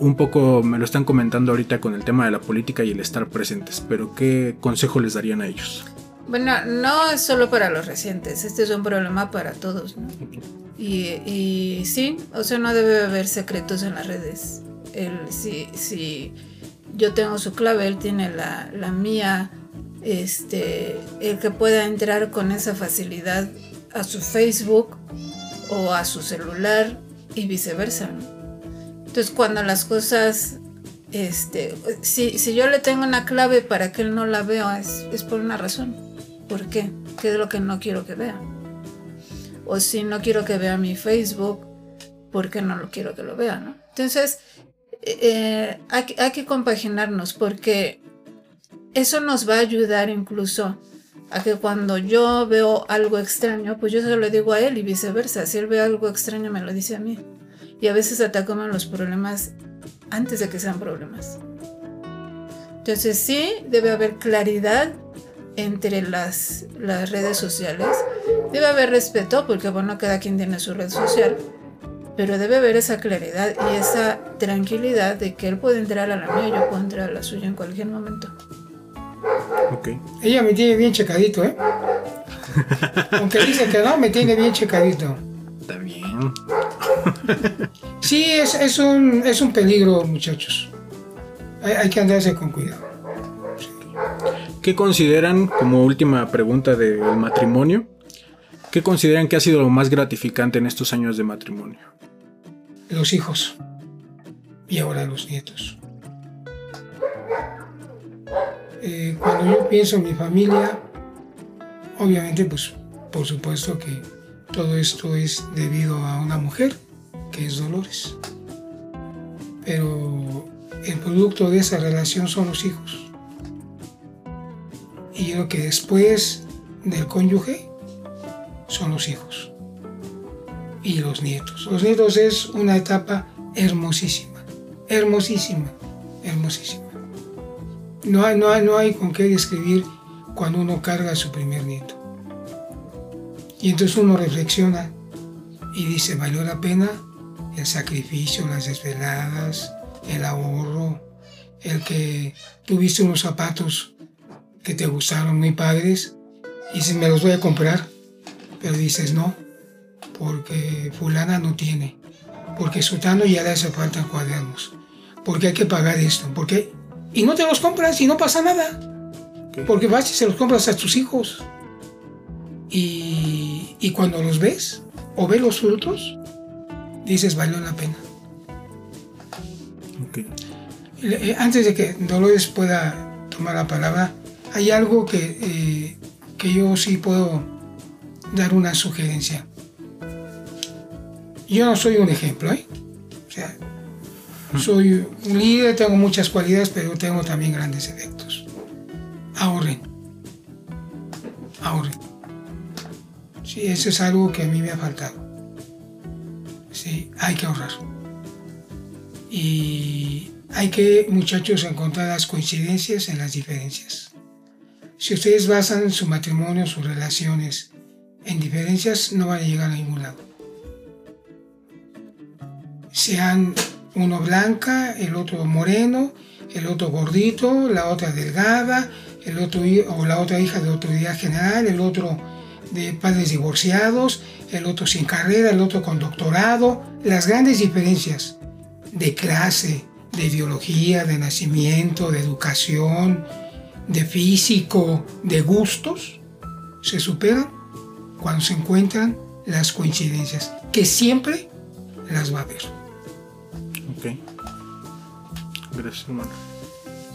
Speaker 1: un poco me lo están comentando ahorita con el tema de la política y el estar presentes, pero ¿qué consejo les darían a ellos?
Speaker 3: Bueno, no es solo para los recientes, este es un problema para todos, ¿no? Y, y sí, o sea, no debe haber secretos en las redes. El, si, si yo tengo su clave, él tiene la, la mía, este, el que pueda entrar con esa facilidad a su Facebook o a su celular y viceversa. ¿no? Entonces cuando las cosas, este, si, si yo le tengo una clave para que él no la vea, es, es por una razón. ¿Por qué? ¿Qué es lo que no quiero que vea? O si no quiero que vea mi Facebook, ¿por qué no lo quiero que lo vea? ¿no? Entonces, eh, hay, hay que compaginarnos porque eso nos va a ayudar incluso a que cuando yo veo algo extraño, pues yo se lo digo a él y viceversa. Si él ve algo extraño, me lo dice a mí. Y a veces atacan los problemas antes de que sean problemas. Entonces sí, debe haber claridad entre las, las redes sociales. Debe haber respeto, porque bueno, cada quien tiene su red social. Pero debe haber esa claridad y esa tranquilidad de que él puede entrar a la mía y yo puedo entrar a la suya en cualquier momento.
Speaker 1: Ok.
Speaker 2: Ella me tiene bien checadito, ¿eh? Aunque dice que no, me tiene bien checadito.
Speaker 1: Está bien.
Speaker 2: Sí, es, es, un, es un peligro, muchachos. Hay, hay que andarse con cuidado.
Speaker 1: ¿Qué consideran, como última pregunta del matrimonio, qué consideran que ha sido lo más gratificante en estos años de matrimonio?
Speaker 2: Los hijos. Y ahora los nietos. Eh, cuando yo pienso en mi familia, obviamente, pues, por supuesto que todo esto es debido a una mujer, que es Dolores. Pero el producto de esa relación son los hijos. Y lo que después del cónyuge son los hijos y los nietos. Los nietos es una etapa hermosísima, hermosísima, hermosísima. No hay, no hay, no hay con qué describir cuando uno carga a su primer nieto. Y entonces uno reflexiona y dice, ¿valió la pena el sacrificio, las desveladas, el ahorro, el que tuviste unos zapatos que te gustaron muy padres y dices, me los voy a comprar, pero dices no, porque fulana no tiene, porque sutano ya le hace falta cuadernos, porque hay que pagar esto, porque y no te los compras y no pasa nada, porque vas y se los compras a tus hijos. Y, y cuando los ves o ves los frutos, dices valió la pena. Eh, Antes de que Dolores pueda tomar la palabra, hay algo que, eh, que yo sí puedo dar una sugerencia. Yo no soy un ejemplo, ¿eh? O sea, soy un líder, tengo muchas cualidades, pero tengo también grandes defectos. Ahorren. Ahorren. Sí, eso es algo que a mí me ha faltado. Hay que ahorrar. Y hay que, muchachos, encontrar las coincidencias en las diferencias. Si ustedes basan su matrimonio, sus relaciones en diferencias, no van a llegar a ningún lado. Sean uno blanca, el otro moreno, el otro gordito, la otra delgada, el otro o la otra hija de autoridad general, el otro de padres divorciados, el otro sin carrera, el otro con doctorado, las grandes diferencias de clase, de ideología, de nacimiento, de educación, de físico, de gustos, se superan cuando se encuentran las coincidencias, que siempre las va a haber.
Speaker 1: Ok. Gracias, hermano.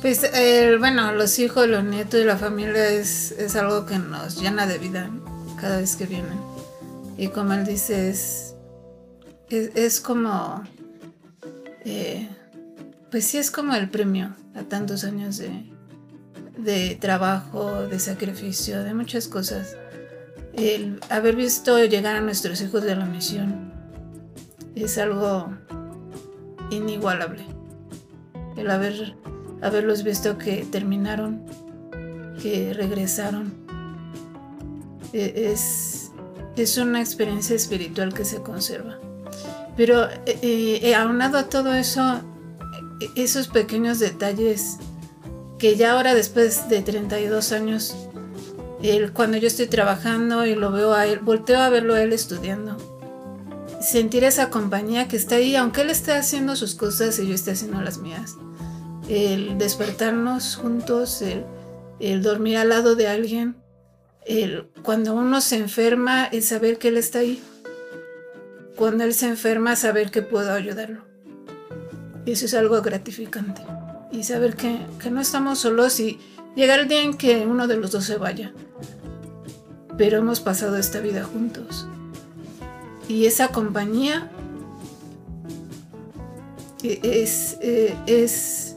Speaker 3: Pues eh, bueno, los hijos, los nietos y la familia es, es algo que nos llena de vida ¿no? Cada vez que vienen. Y como él dice, es, es, como, eh, pues sí es como el premio a tantos años de, de trabajo, de sacrificio, de muchas cosas. El haber visto llegar a nuestros hijos de la misión es algo inigualable. El haber haberlos visto que terminaron, que regresaron. E- Es, es una experiencia espiritual que se conserva. Pero eh, eh, aunado a todo eso, eh, esos pequeños detalles que ya ahora después de 32 años cuando yo estoy trabajando y lo veo a él, volteo a verlo a él estudiando. Sentir esa compañía que está ahí, aunque él esté haciendo sus cosas y yo esté haciendo las mías. El despertarnos juntos, el dormir al lado de alguien, cuando uno se enferma, el saber que él está ahí. Cuando él se enferma, saber que puedo ayudarlo. Y eso es algo gratificante. Y saber que, no estamos solos y llegar el día en que uno de los dos se vaya. Pero hemos pasado esta vida juntos. Y esa compañía e, es, e, es,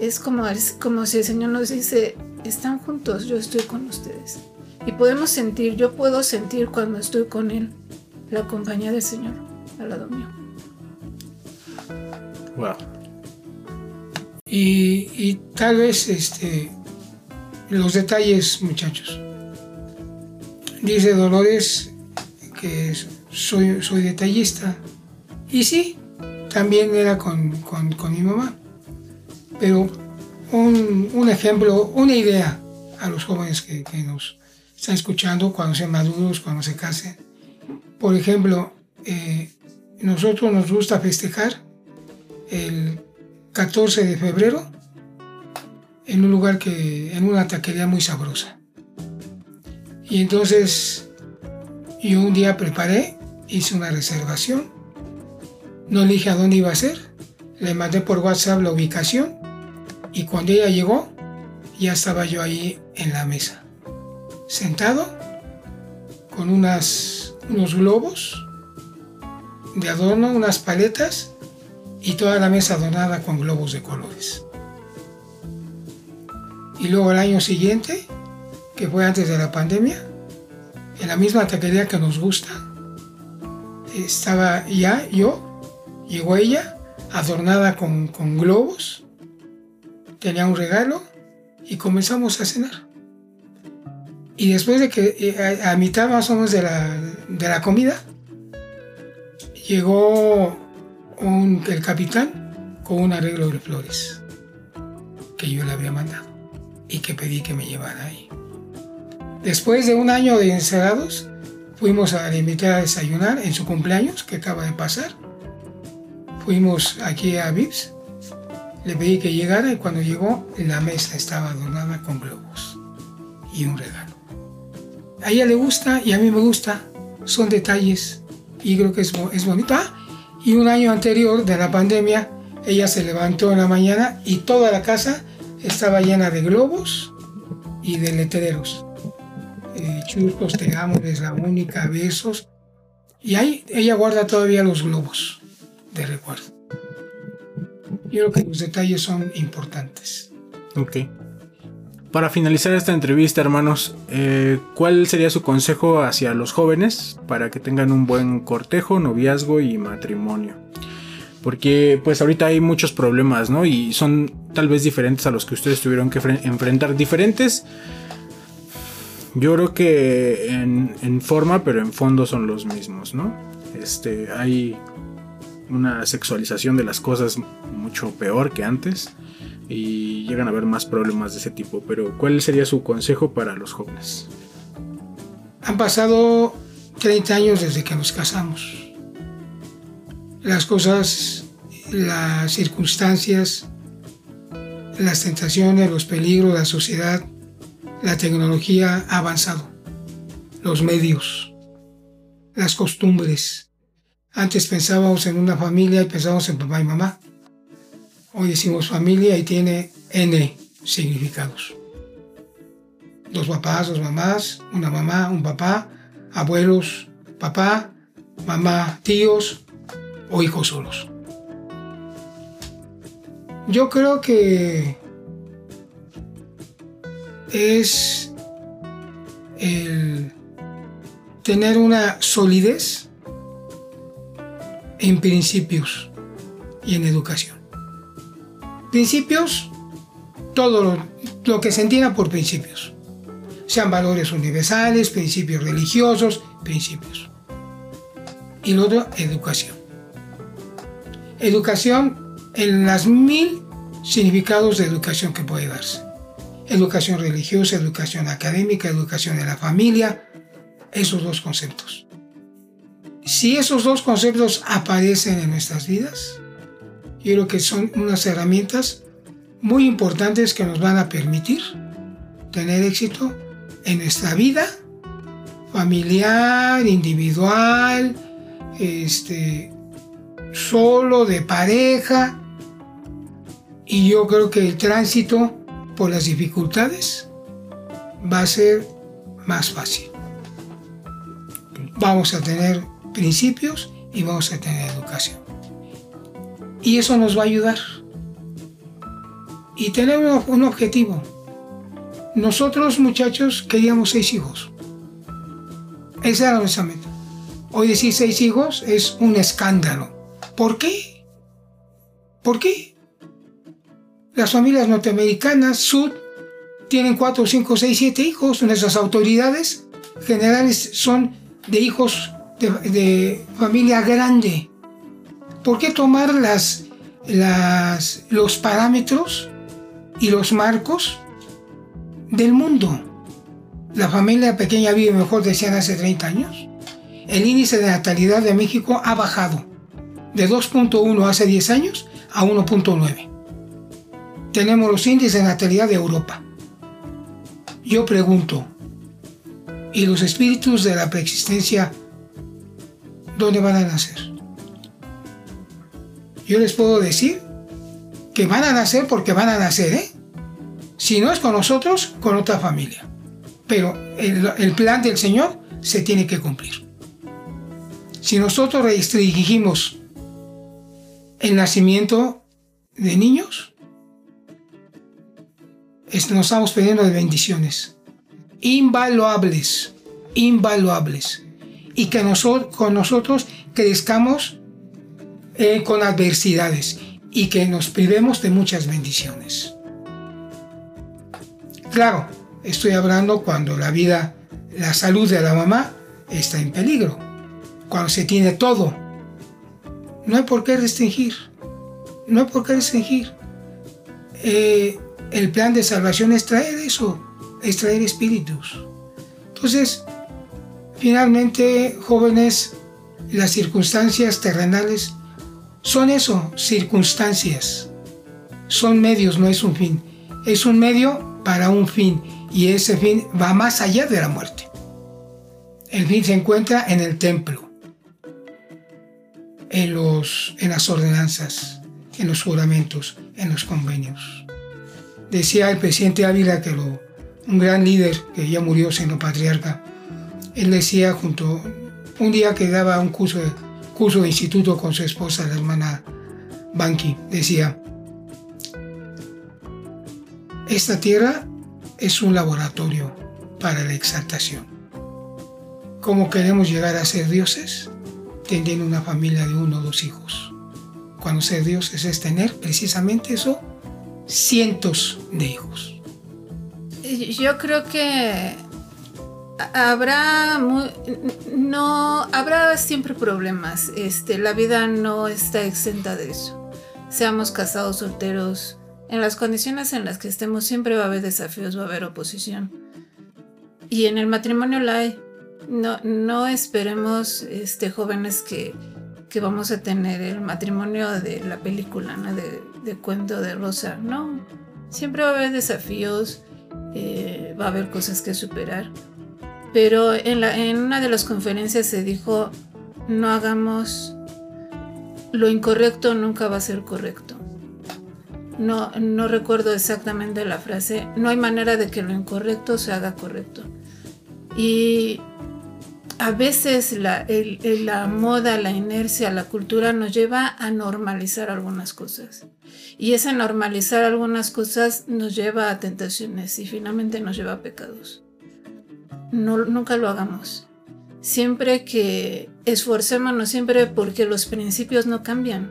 Speaker 3: es, es como si el Señor nos dice, están juntos, yo estoy con ustedes. Y podemos sentir, yo puedo sentir cuando estoy con Él, la compañía del Señor al lado mío.
Speaker 1: Wow.
Speaker 2: Y, y tal vez este, los detalles, muchachos. Dice Dolores que soy, soy detallista. Y sí, también era con, con, con mi mamá. Pero un, un, ejemplo, una idea a los jóvenes que, que, nos están escuchando cuando sean maduros, cuando se casen. Por ejemplo, eh, nosotros nos gusta festejar el 14 de febrero en un lugar que, en una taquería muy sabrosa. Y entonces yo un día preparé, hice una reservación, no le dije a dónde iba a ser, le mandé por WhatsApp la ubicación y cuando ella llegó ya estaba yo ahí en la mesa, sentado con unos globos de adorno, unas paletas y toda la mesa adornada con globos de colores. Y luego el año siguiente, que fue antes de la pandemia, en la misma taquería que nos gusta, estaba ya yo, llegó ella, adornada con globos, tenía un regalo y comenzamos a cenar. Y después de que eh, a, mitad más o menos de la, de la comida, llegó el capitán con un arreglo de flores que yo le había mandado y que pedí que me llevara ahí. Después de un año de encerrados, fuimos a invitar a desayunar en su cumpleaños, que acaba de pasar. Fuimos aquí a Vips, le pedí que llegara y cuando llegó, la mesa estaba adornada con globos y un regalo. A ella le gusta y a mí me gusta, son detalles y creo que es, es bonito. Ah, y un año anterior de la pandemia, ella se levantó en la mañana y toda la casa estaba llena de globos y de letreros. Eh, churcos, te la única, besos. Y ahí ella guarda todavía los globos de recuerdo. Yo creo que los detalles son importantes.
Speaker 1: Ok. Para finalizar esta entrevista, hermanos, eh, ¿cuál sería su consejo hacia los jóvenes para que tengan un buen cortejo, noviazgo y matrimonio? Porque pues ahorita hay muchos problemas, ¿no? Y son tal vez diferentes a los que ustedes tuvieron que enfrentar. Diferentes, yo creo que en, en, forma, pero en fondo son los mismos, ¿no? Este, hay una sexualización de las cosas mucho peor que antes y llegan a haber más problemas de ese tipo. Pero ¿cuál sería su consejo para los jóvenes?
Speaker 2: Han pasado 30 años desde que nos casamos las cosas, las circunstancias, las tentaciones, los peligros, la sociedad, la tecnología ha avanzado, los medios, las costumbres. Antes pensábamos en una familia y pensábamos en papá y mamá. Hoy decimos familia y tiene N significados. Dos papás, dos mamás, una mamá, un papá, abuelos, papá, mamá, tíos, o hijos solos. Yo creo que es el tener una solidez en principios y en educación. Principios, todo lo, lo que se entienda por principios. Sean valores universales, principios religiosos, principios. Y luego educación educación en las mil significados de educación que puede darse. educación religiosa, educación académica, educación de la familia, esos dos conceptos. Si esos dos conceptos aparecen en nuestras vidas, yo creo que son unas herramientas muy importantes que nos van a permitir tener éxito en nuestra vida familiar, individual, este, solo, de pareja. Y yo creo que el tránsito por las dificultades va a ser más fácil. Vamos a tener principios y vamos a tener educación. Y eso nos va a ayudar. Y tenemos un objetivo. Nosotros muchachos queríamos seis hijos. Esa era nuestra meta. Hoy decir seis hijos es un escándalo. ¿Por qué? ¿Por qué? Las familias norteamericanas, Sud, tienen cuatro, cinco, seis, siete hijos. Nuestras autoridades generales son de hijos de, familia grande. ¿Por qué tomar las, los parámetros y los marcos del mundo? La familia pequeña vive mejor, decían hace 30 años. El índice de natalidad de México ha bajado de 2.1 hace 10 años a 1.9. Tenemos los índices de natalidad de Europa. Yo pregunto, ¿y los espíritus de la preexistencia dónde van a nacer? Yo les puedo decir que van a nacer porque van a nacer, ¿eh? Si no es con nosotros, con otra familia pero el, plan del Señor se tiene que cumplir. Si nosotros restringimos el nacimiento de niños, nos estamos perdiendo de bendiciones invaluables, invaluables, y que con nosotros crezcamos eh, con adversidades y que nos privemos de muchas bendiciones. Claro, Estoy hablando cuando la vida, la salud de la mamá está en peligro, cuando se tiene todo. No hay por qué restringir, no hay por qué restringir. Eh, el plan de salvación es traer eso, es traer espíritus. Entonces, finalmente, jóvenes, las circunstancias terrenales son eso, circunstancias. Son medios, no es un fin. Es un medio para un fin y ese fin va más allá de la muerte. El fin se encuentra en el templo, en, los, en las ordenanzas, en los juramentos, en los convenios. Decía el presidente Ávila, que un gran líder que ya murió siendo patriarca, él decía junto, un día que daba un curso de, curso de instituto con su esposa, la hermana Banqui, decía, esta tierra es un laboratorio para la exaltación. ¿Cómo queremos llegar a ser dioses? Teniendo una familia de uno o dos hijos. Cuando ser dioses es tener precisamente eso, cientos de hijos.
Speaker 3: Yo creo que habrá no habrá siempre problemas. Este, la vida no está exenta de eso. Seamos casados, solteros, en las condiciones en las que estemos siempre va a haber desafíos, va a haber oposición. Y en el matrimonio la hay. No, no esperemos este, jóvenes que, que vamos a tener el matrimonio de la película, de, de cuento de Rosa. No, siempre va a haber desafíos, eh, va a haber cosas que superar. Pero en, la, en una de las conferencias se dijo, no hagamos lo incorrecto, nunca va a ser correcto no, no recuerdo exactamente la frase, no hay manera de que lo incorrecto se haga correcto. Y a veces la, la, moda, la inercia, la cultura nos lleva a normalizar algunas cosas. Y ese normalizar algunas cosas nos lleva a tentaciones y finalmente nos lleva a pecados. Nunca lo hagamos. Siempre que esforcémonos, siempre porque los principios no cambian.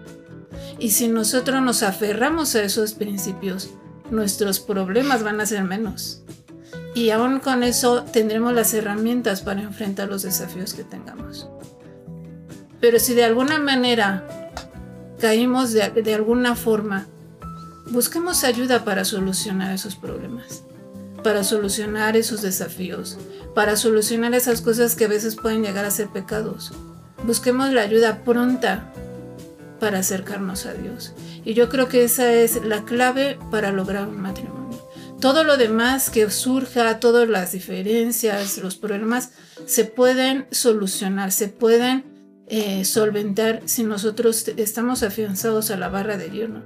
Speaker 3: Y si nosotros nos aferramos a esos principios, nuestros problemas van a ser menos. Y aún con eso tendremos las herramientas para enfrentar los desafíos que tengamos. Pero si de alguna manera caímos de, alguna forma, busquemos ayuda para solucionar esos problemas. Para solucionar esos desafíos, para solucionar esas cosas que a veces pueden llegar a ser pecados. Busquemos la ayuda pronta para acercarnos a Dios. Y yo creo que esa es la clave para lograr un matrimonio. Todo lo demás que surja, todas las diferencias, los problemas, se pueden solucionar, se pueden eh, solventar si nosotros estamos afianzados a la barra de hierro.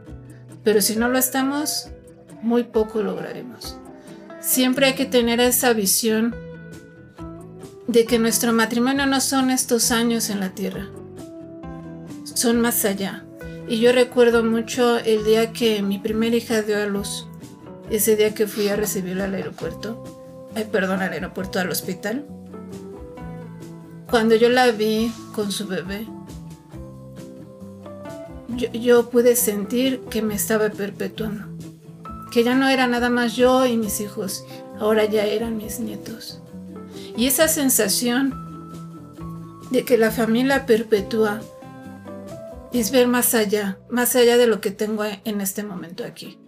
Speaker 3: Pero si no lo estamos, muy poco lograremos. Siempre hay que tener esa visión de que nuestro matrimonio no son estos años en la tierra, son más allá. Y yo recuerdo mucho el día que mi primera hija dio a luz, ese día que fui a recibirla al aeropuerto, ay perdón, al aeropuerto, al hospital. Cuando yo la vi con su bebé, yo, yo pude sentir que me estaba perpetuando, que ya no era nada más yo y mis hijos, ahora ya eran mis nietos. Y esa sensación de que la familia perpetúa es ver más allá, más allá de lo que tengo en este momento aquí.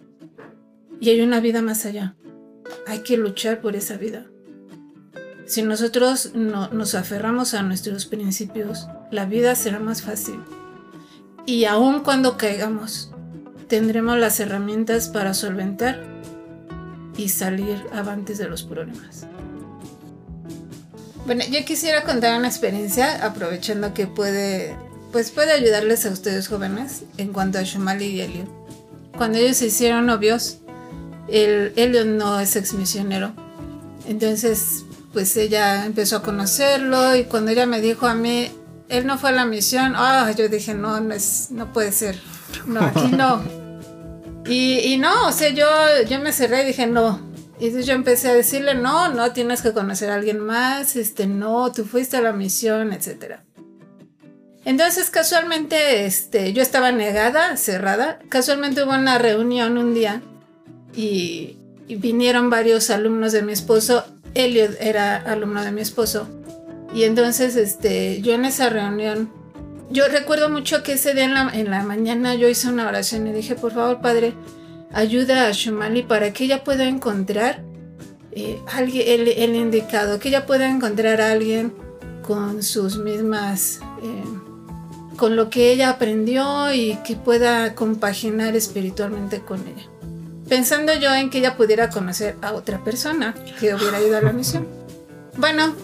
Speaker 3: Y hay una vida más allá. Hay que luchar por esa vida. Si nosotros no, nos aferramos a nuestros principios, la vida será más fácil. Y aun cuando caigamos, tendremos las herramientas para solventar y salir avantes de los problemas. Bueno, yo quisiera contar una experiencia, aprovechando que puede, pues puede ayudarles a ustedes jóvenes en cuanto a Shumali y Elliot. Cuando ellos se hicieron novios, el, Elliot no es ex misionero. Entonces, pues ella empezó a conocerlo y cuando ella me dijo a mí, él no fue a la misión, ah, yo dije, no, no, es, no puede ser. No, aquí no. Y, y no, o sea, yo, yo me cerré y dije, no, y entonces yo empecé a decirle, no, no, tienes que conocer a alguien más, este, no, tú fuiste a la misión, etc. Entonces casualmente, este, yo estaba negada, cerrada. Casualmente hubo una reunión un día y, vinieron varios alumnos de mi esposo. Elliot era alumno de mi esposo. Y entonces, este, yo en esa reunión, yo recuerdo mucho que ese día en la, en la mañana yo hice una oración y dije, por favor, Padre, ayuda a Shumali para que ella pueda encontrar eh, alguien, el, indicado, que ella pueda encontrar a alguien con sus mismas, eh, con lo que ella aprendió y que pueda compaginar espiritualmente con ella. Pensando yo en que ella pudiera conocer a otra persona que hubiera ido a la misión. Bueno,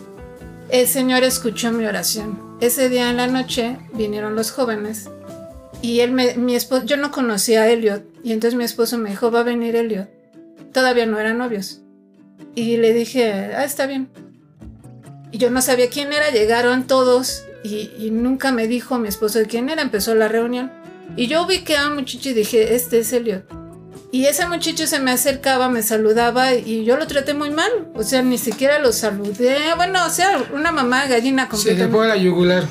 Speaker 3: el Señor escuchó mi oración. Ese día en la noche vinieron los jóvenes y él mi esposo, yo no conocía a Elliot, y entonces mi esposo me dijo, va a venir Elliot. Todavía no eran novios. Y le dije, ah, está bien. Y yo no sabía quién era, llegaron todos y, nunca me dijo mi esposo de quién era, empezó la reunión. Y yo vi que a un muchacho y dije, este es Elliot. Y ese muchacho se me acercaba, me saludaba y yo lo traté muy mal. O sea, ni siquiera lo saludé. Bueno, o sea, una mamá gallina
Speaker 2: completamente. Se le pone la yugular.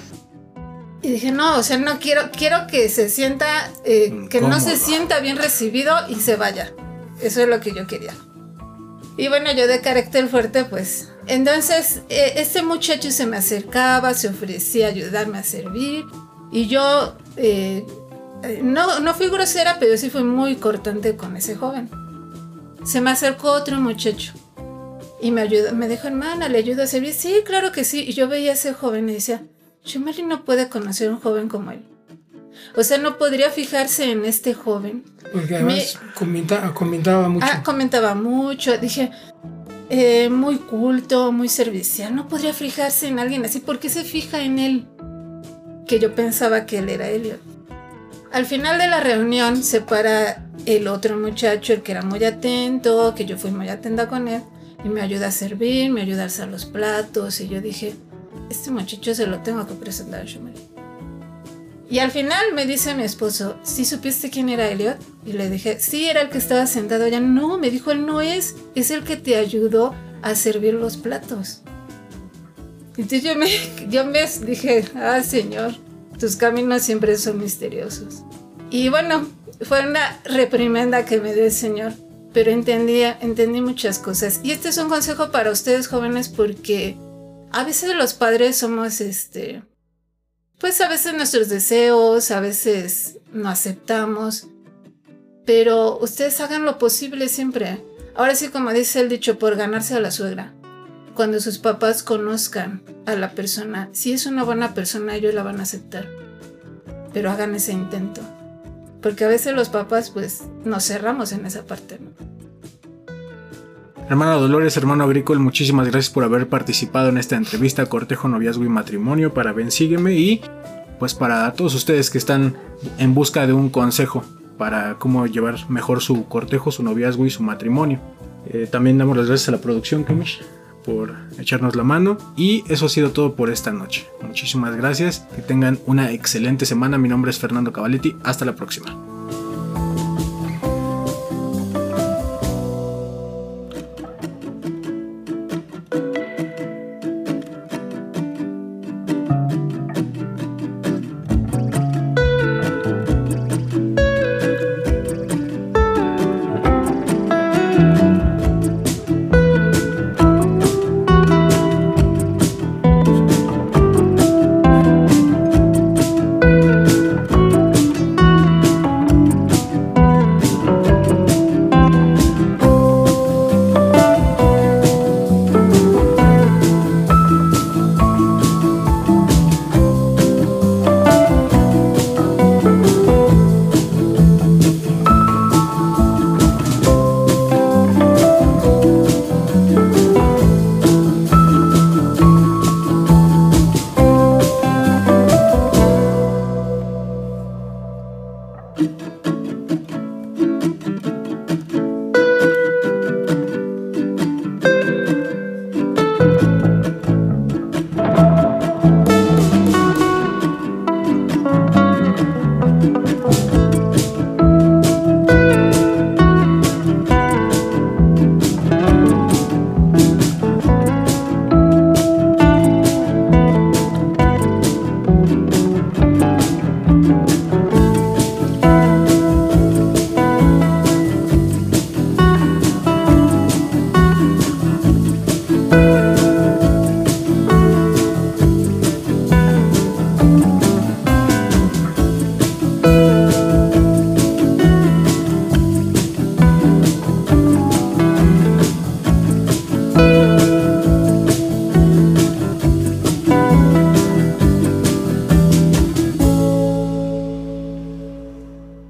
Speaker 3: Y dije, no, o sea, no quiero, quiero que se sienta, eh, que no se sienta bien recibido y se vaya. Eso es lo que yo quería. Y bueno, yo de carácter fuerte, pues. Entonces, eh, este muchacho se me acercaba, se ofrecía a ayudarme a servir. Y yo, eh, no, no fui grosera, pero sí fui muy cortante con ese joven. Se me acercó otro muchacho y me ayudó, me dijo, hermana, ¿le ayudo a servir? Sí, claro que sí. Y yo veía a ese joven y decía, Shumari no puede conocer a un joven como él. O sea, no podría fijarse en este joven.
Speaker 2: Porque además comentaba mucho.
Speaker 3: Ah, comentaba mucho. Dije, eh, muy culto, muy servicial. No podría fijarse en alguien así. ¿Por qué se fija en él? Que yo pensaba que él era Elliot. Al final de la reunión se para el otro muchacho, el que era muy atento, que yo fui muy atenta con él, y me ayuda a servir, me ayuda a alzar los platos. Y yo dije, este muchacho se lo tengo que presentar. Y al final me dice mi esposo, ¿sí supiste quién era Elliot? Y le dije, sí, era el que estaba sentado allá. No, me dijo, él no es, es el que te ayudó a servir los platos. Entonces yo me, yo me dije, ah, Señor, tus caminos siempre son misteriosos. Y bueno, fue una reprimenda que me dio el Señor, pero entendía, entendí muchas cosas. Y este es un consejo para ustedes jóvenes porque a veces los padres somos, este, pues a veces nuestros deseos, a veces no aceptamos. Pero ustedes hagan lo posible siempre. Ahora sí, como dice el dicho, por ganarse a la suegra. Cuando sus papás conozcan a la persona, si es una buena persona, ellos la van a aceptar. Pero hagan ese intento. Porque a veces los papás, pues, nos cerramos en esa parte. ¿no?
Speaker 1: Hermana Dolores, hermano Agrícola, muchísimas gracias por haber participado en esta entrevista Cortejo, Noviazgo y Matrimonio para Ven Sígueme y pues para todos ustedes que están en busca de un consejo para cómo llevar mejor su cortejo, su noviazgo y su matrimonio. Eh, también damos las gracias a la producción, Kamish, por echarnos la mano. Y eso ha sido todo por esta noche. Muchísimas gracias. Que tengan una excelente semana. Mi nombre es Fernando Cavaletti. Hasta la próxima.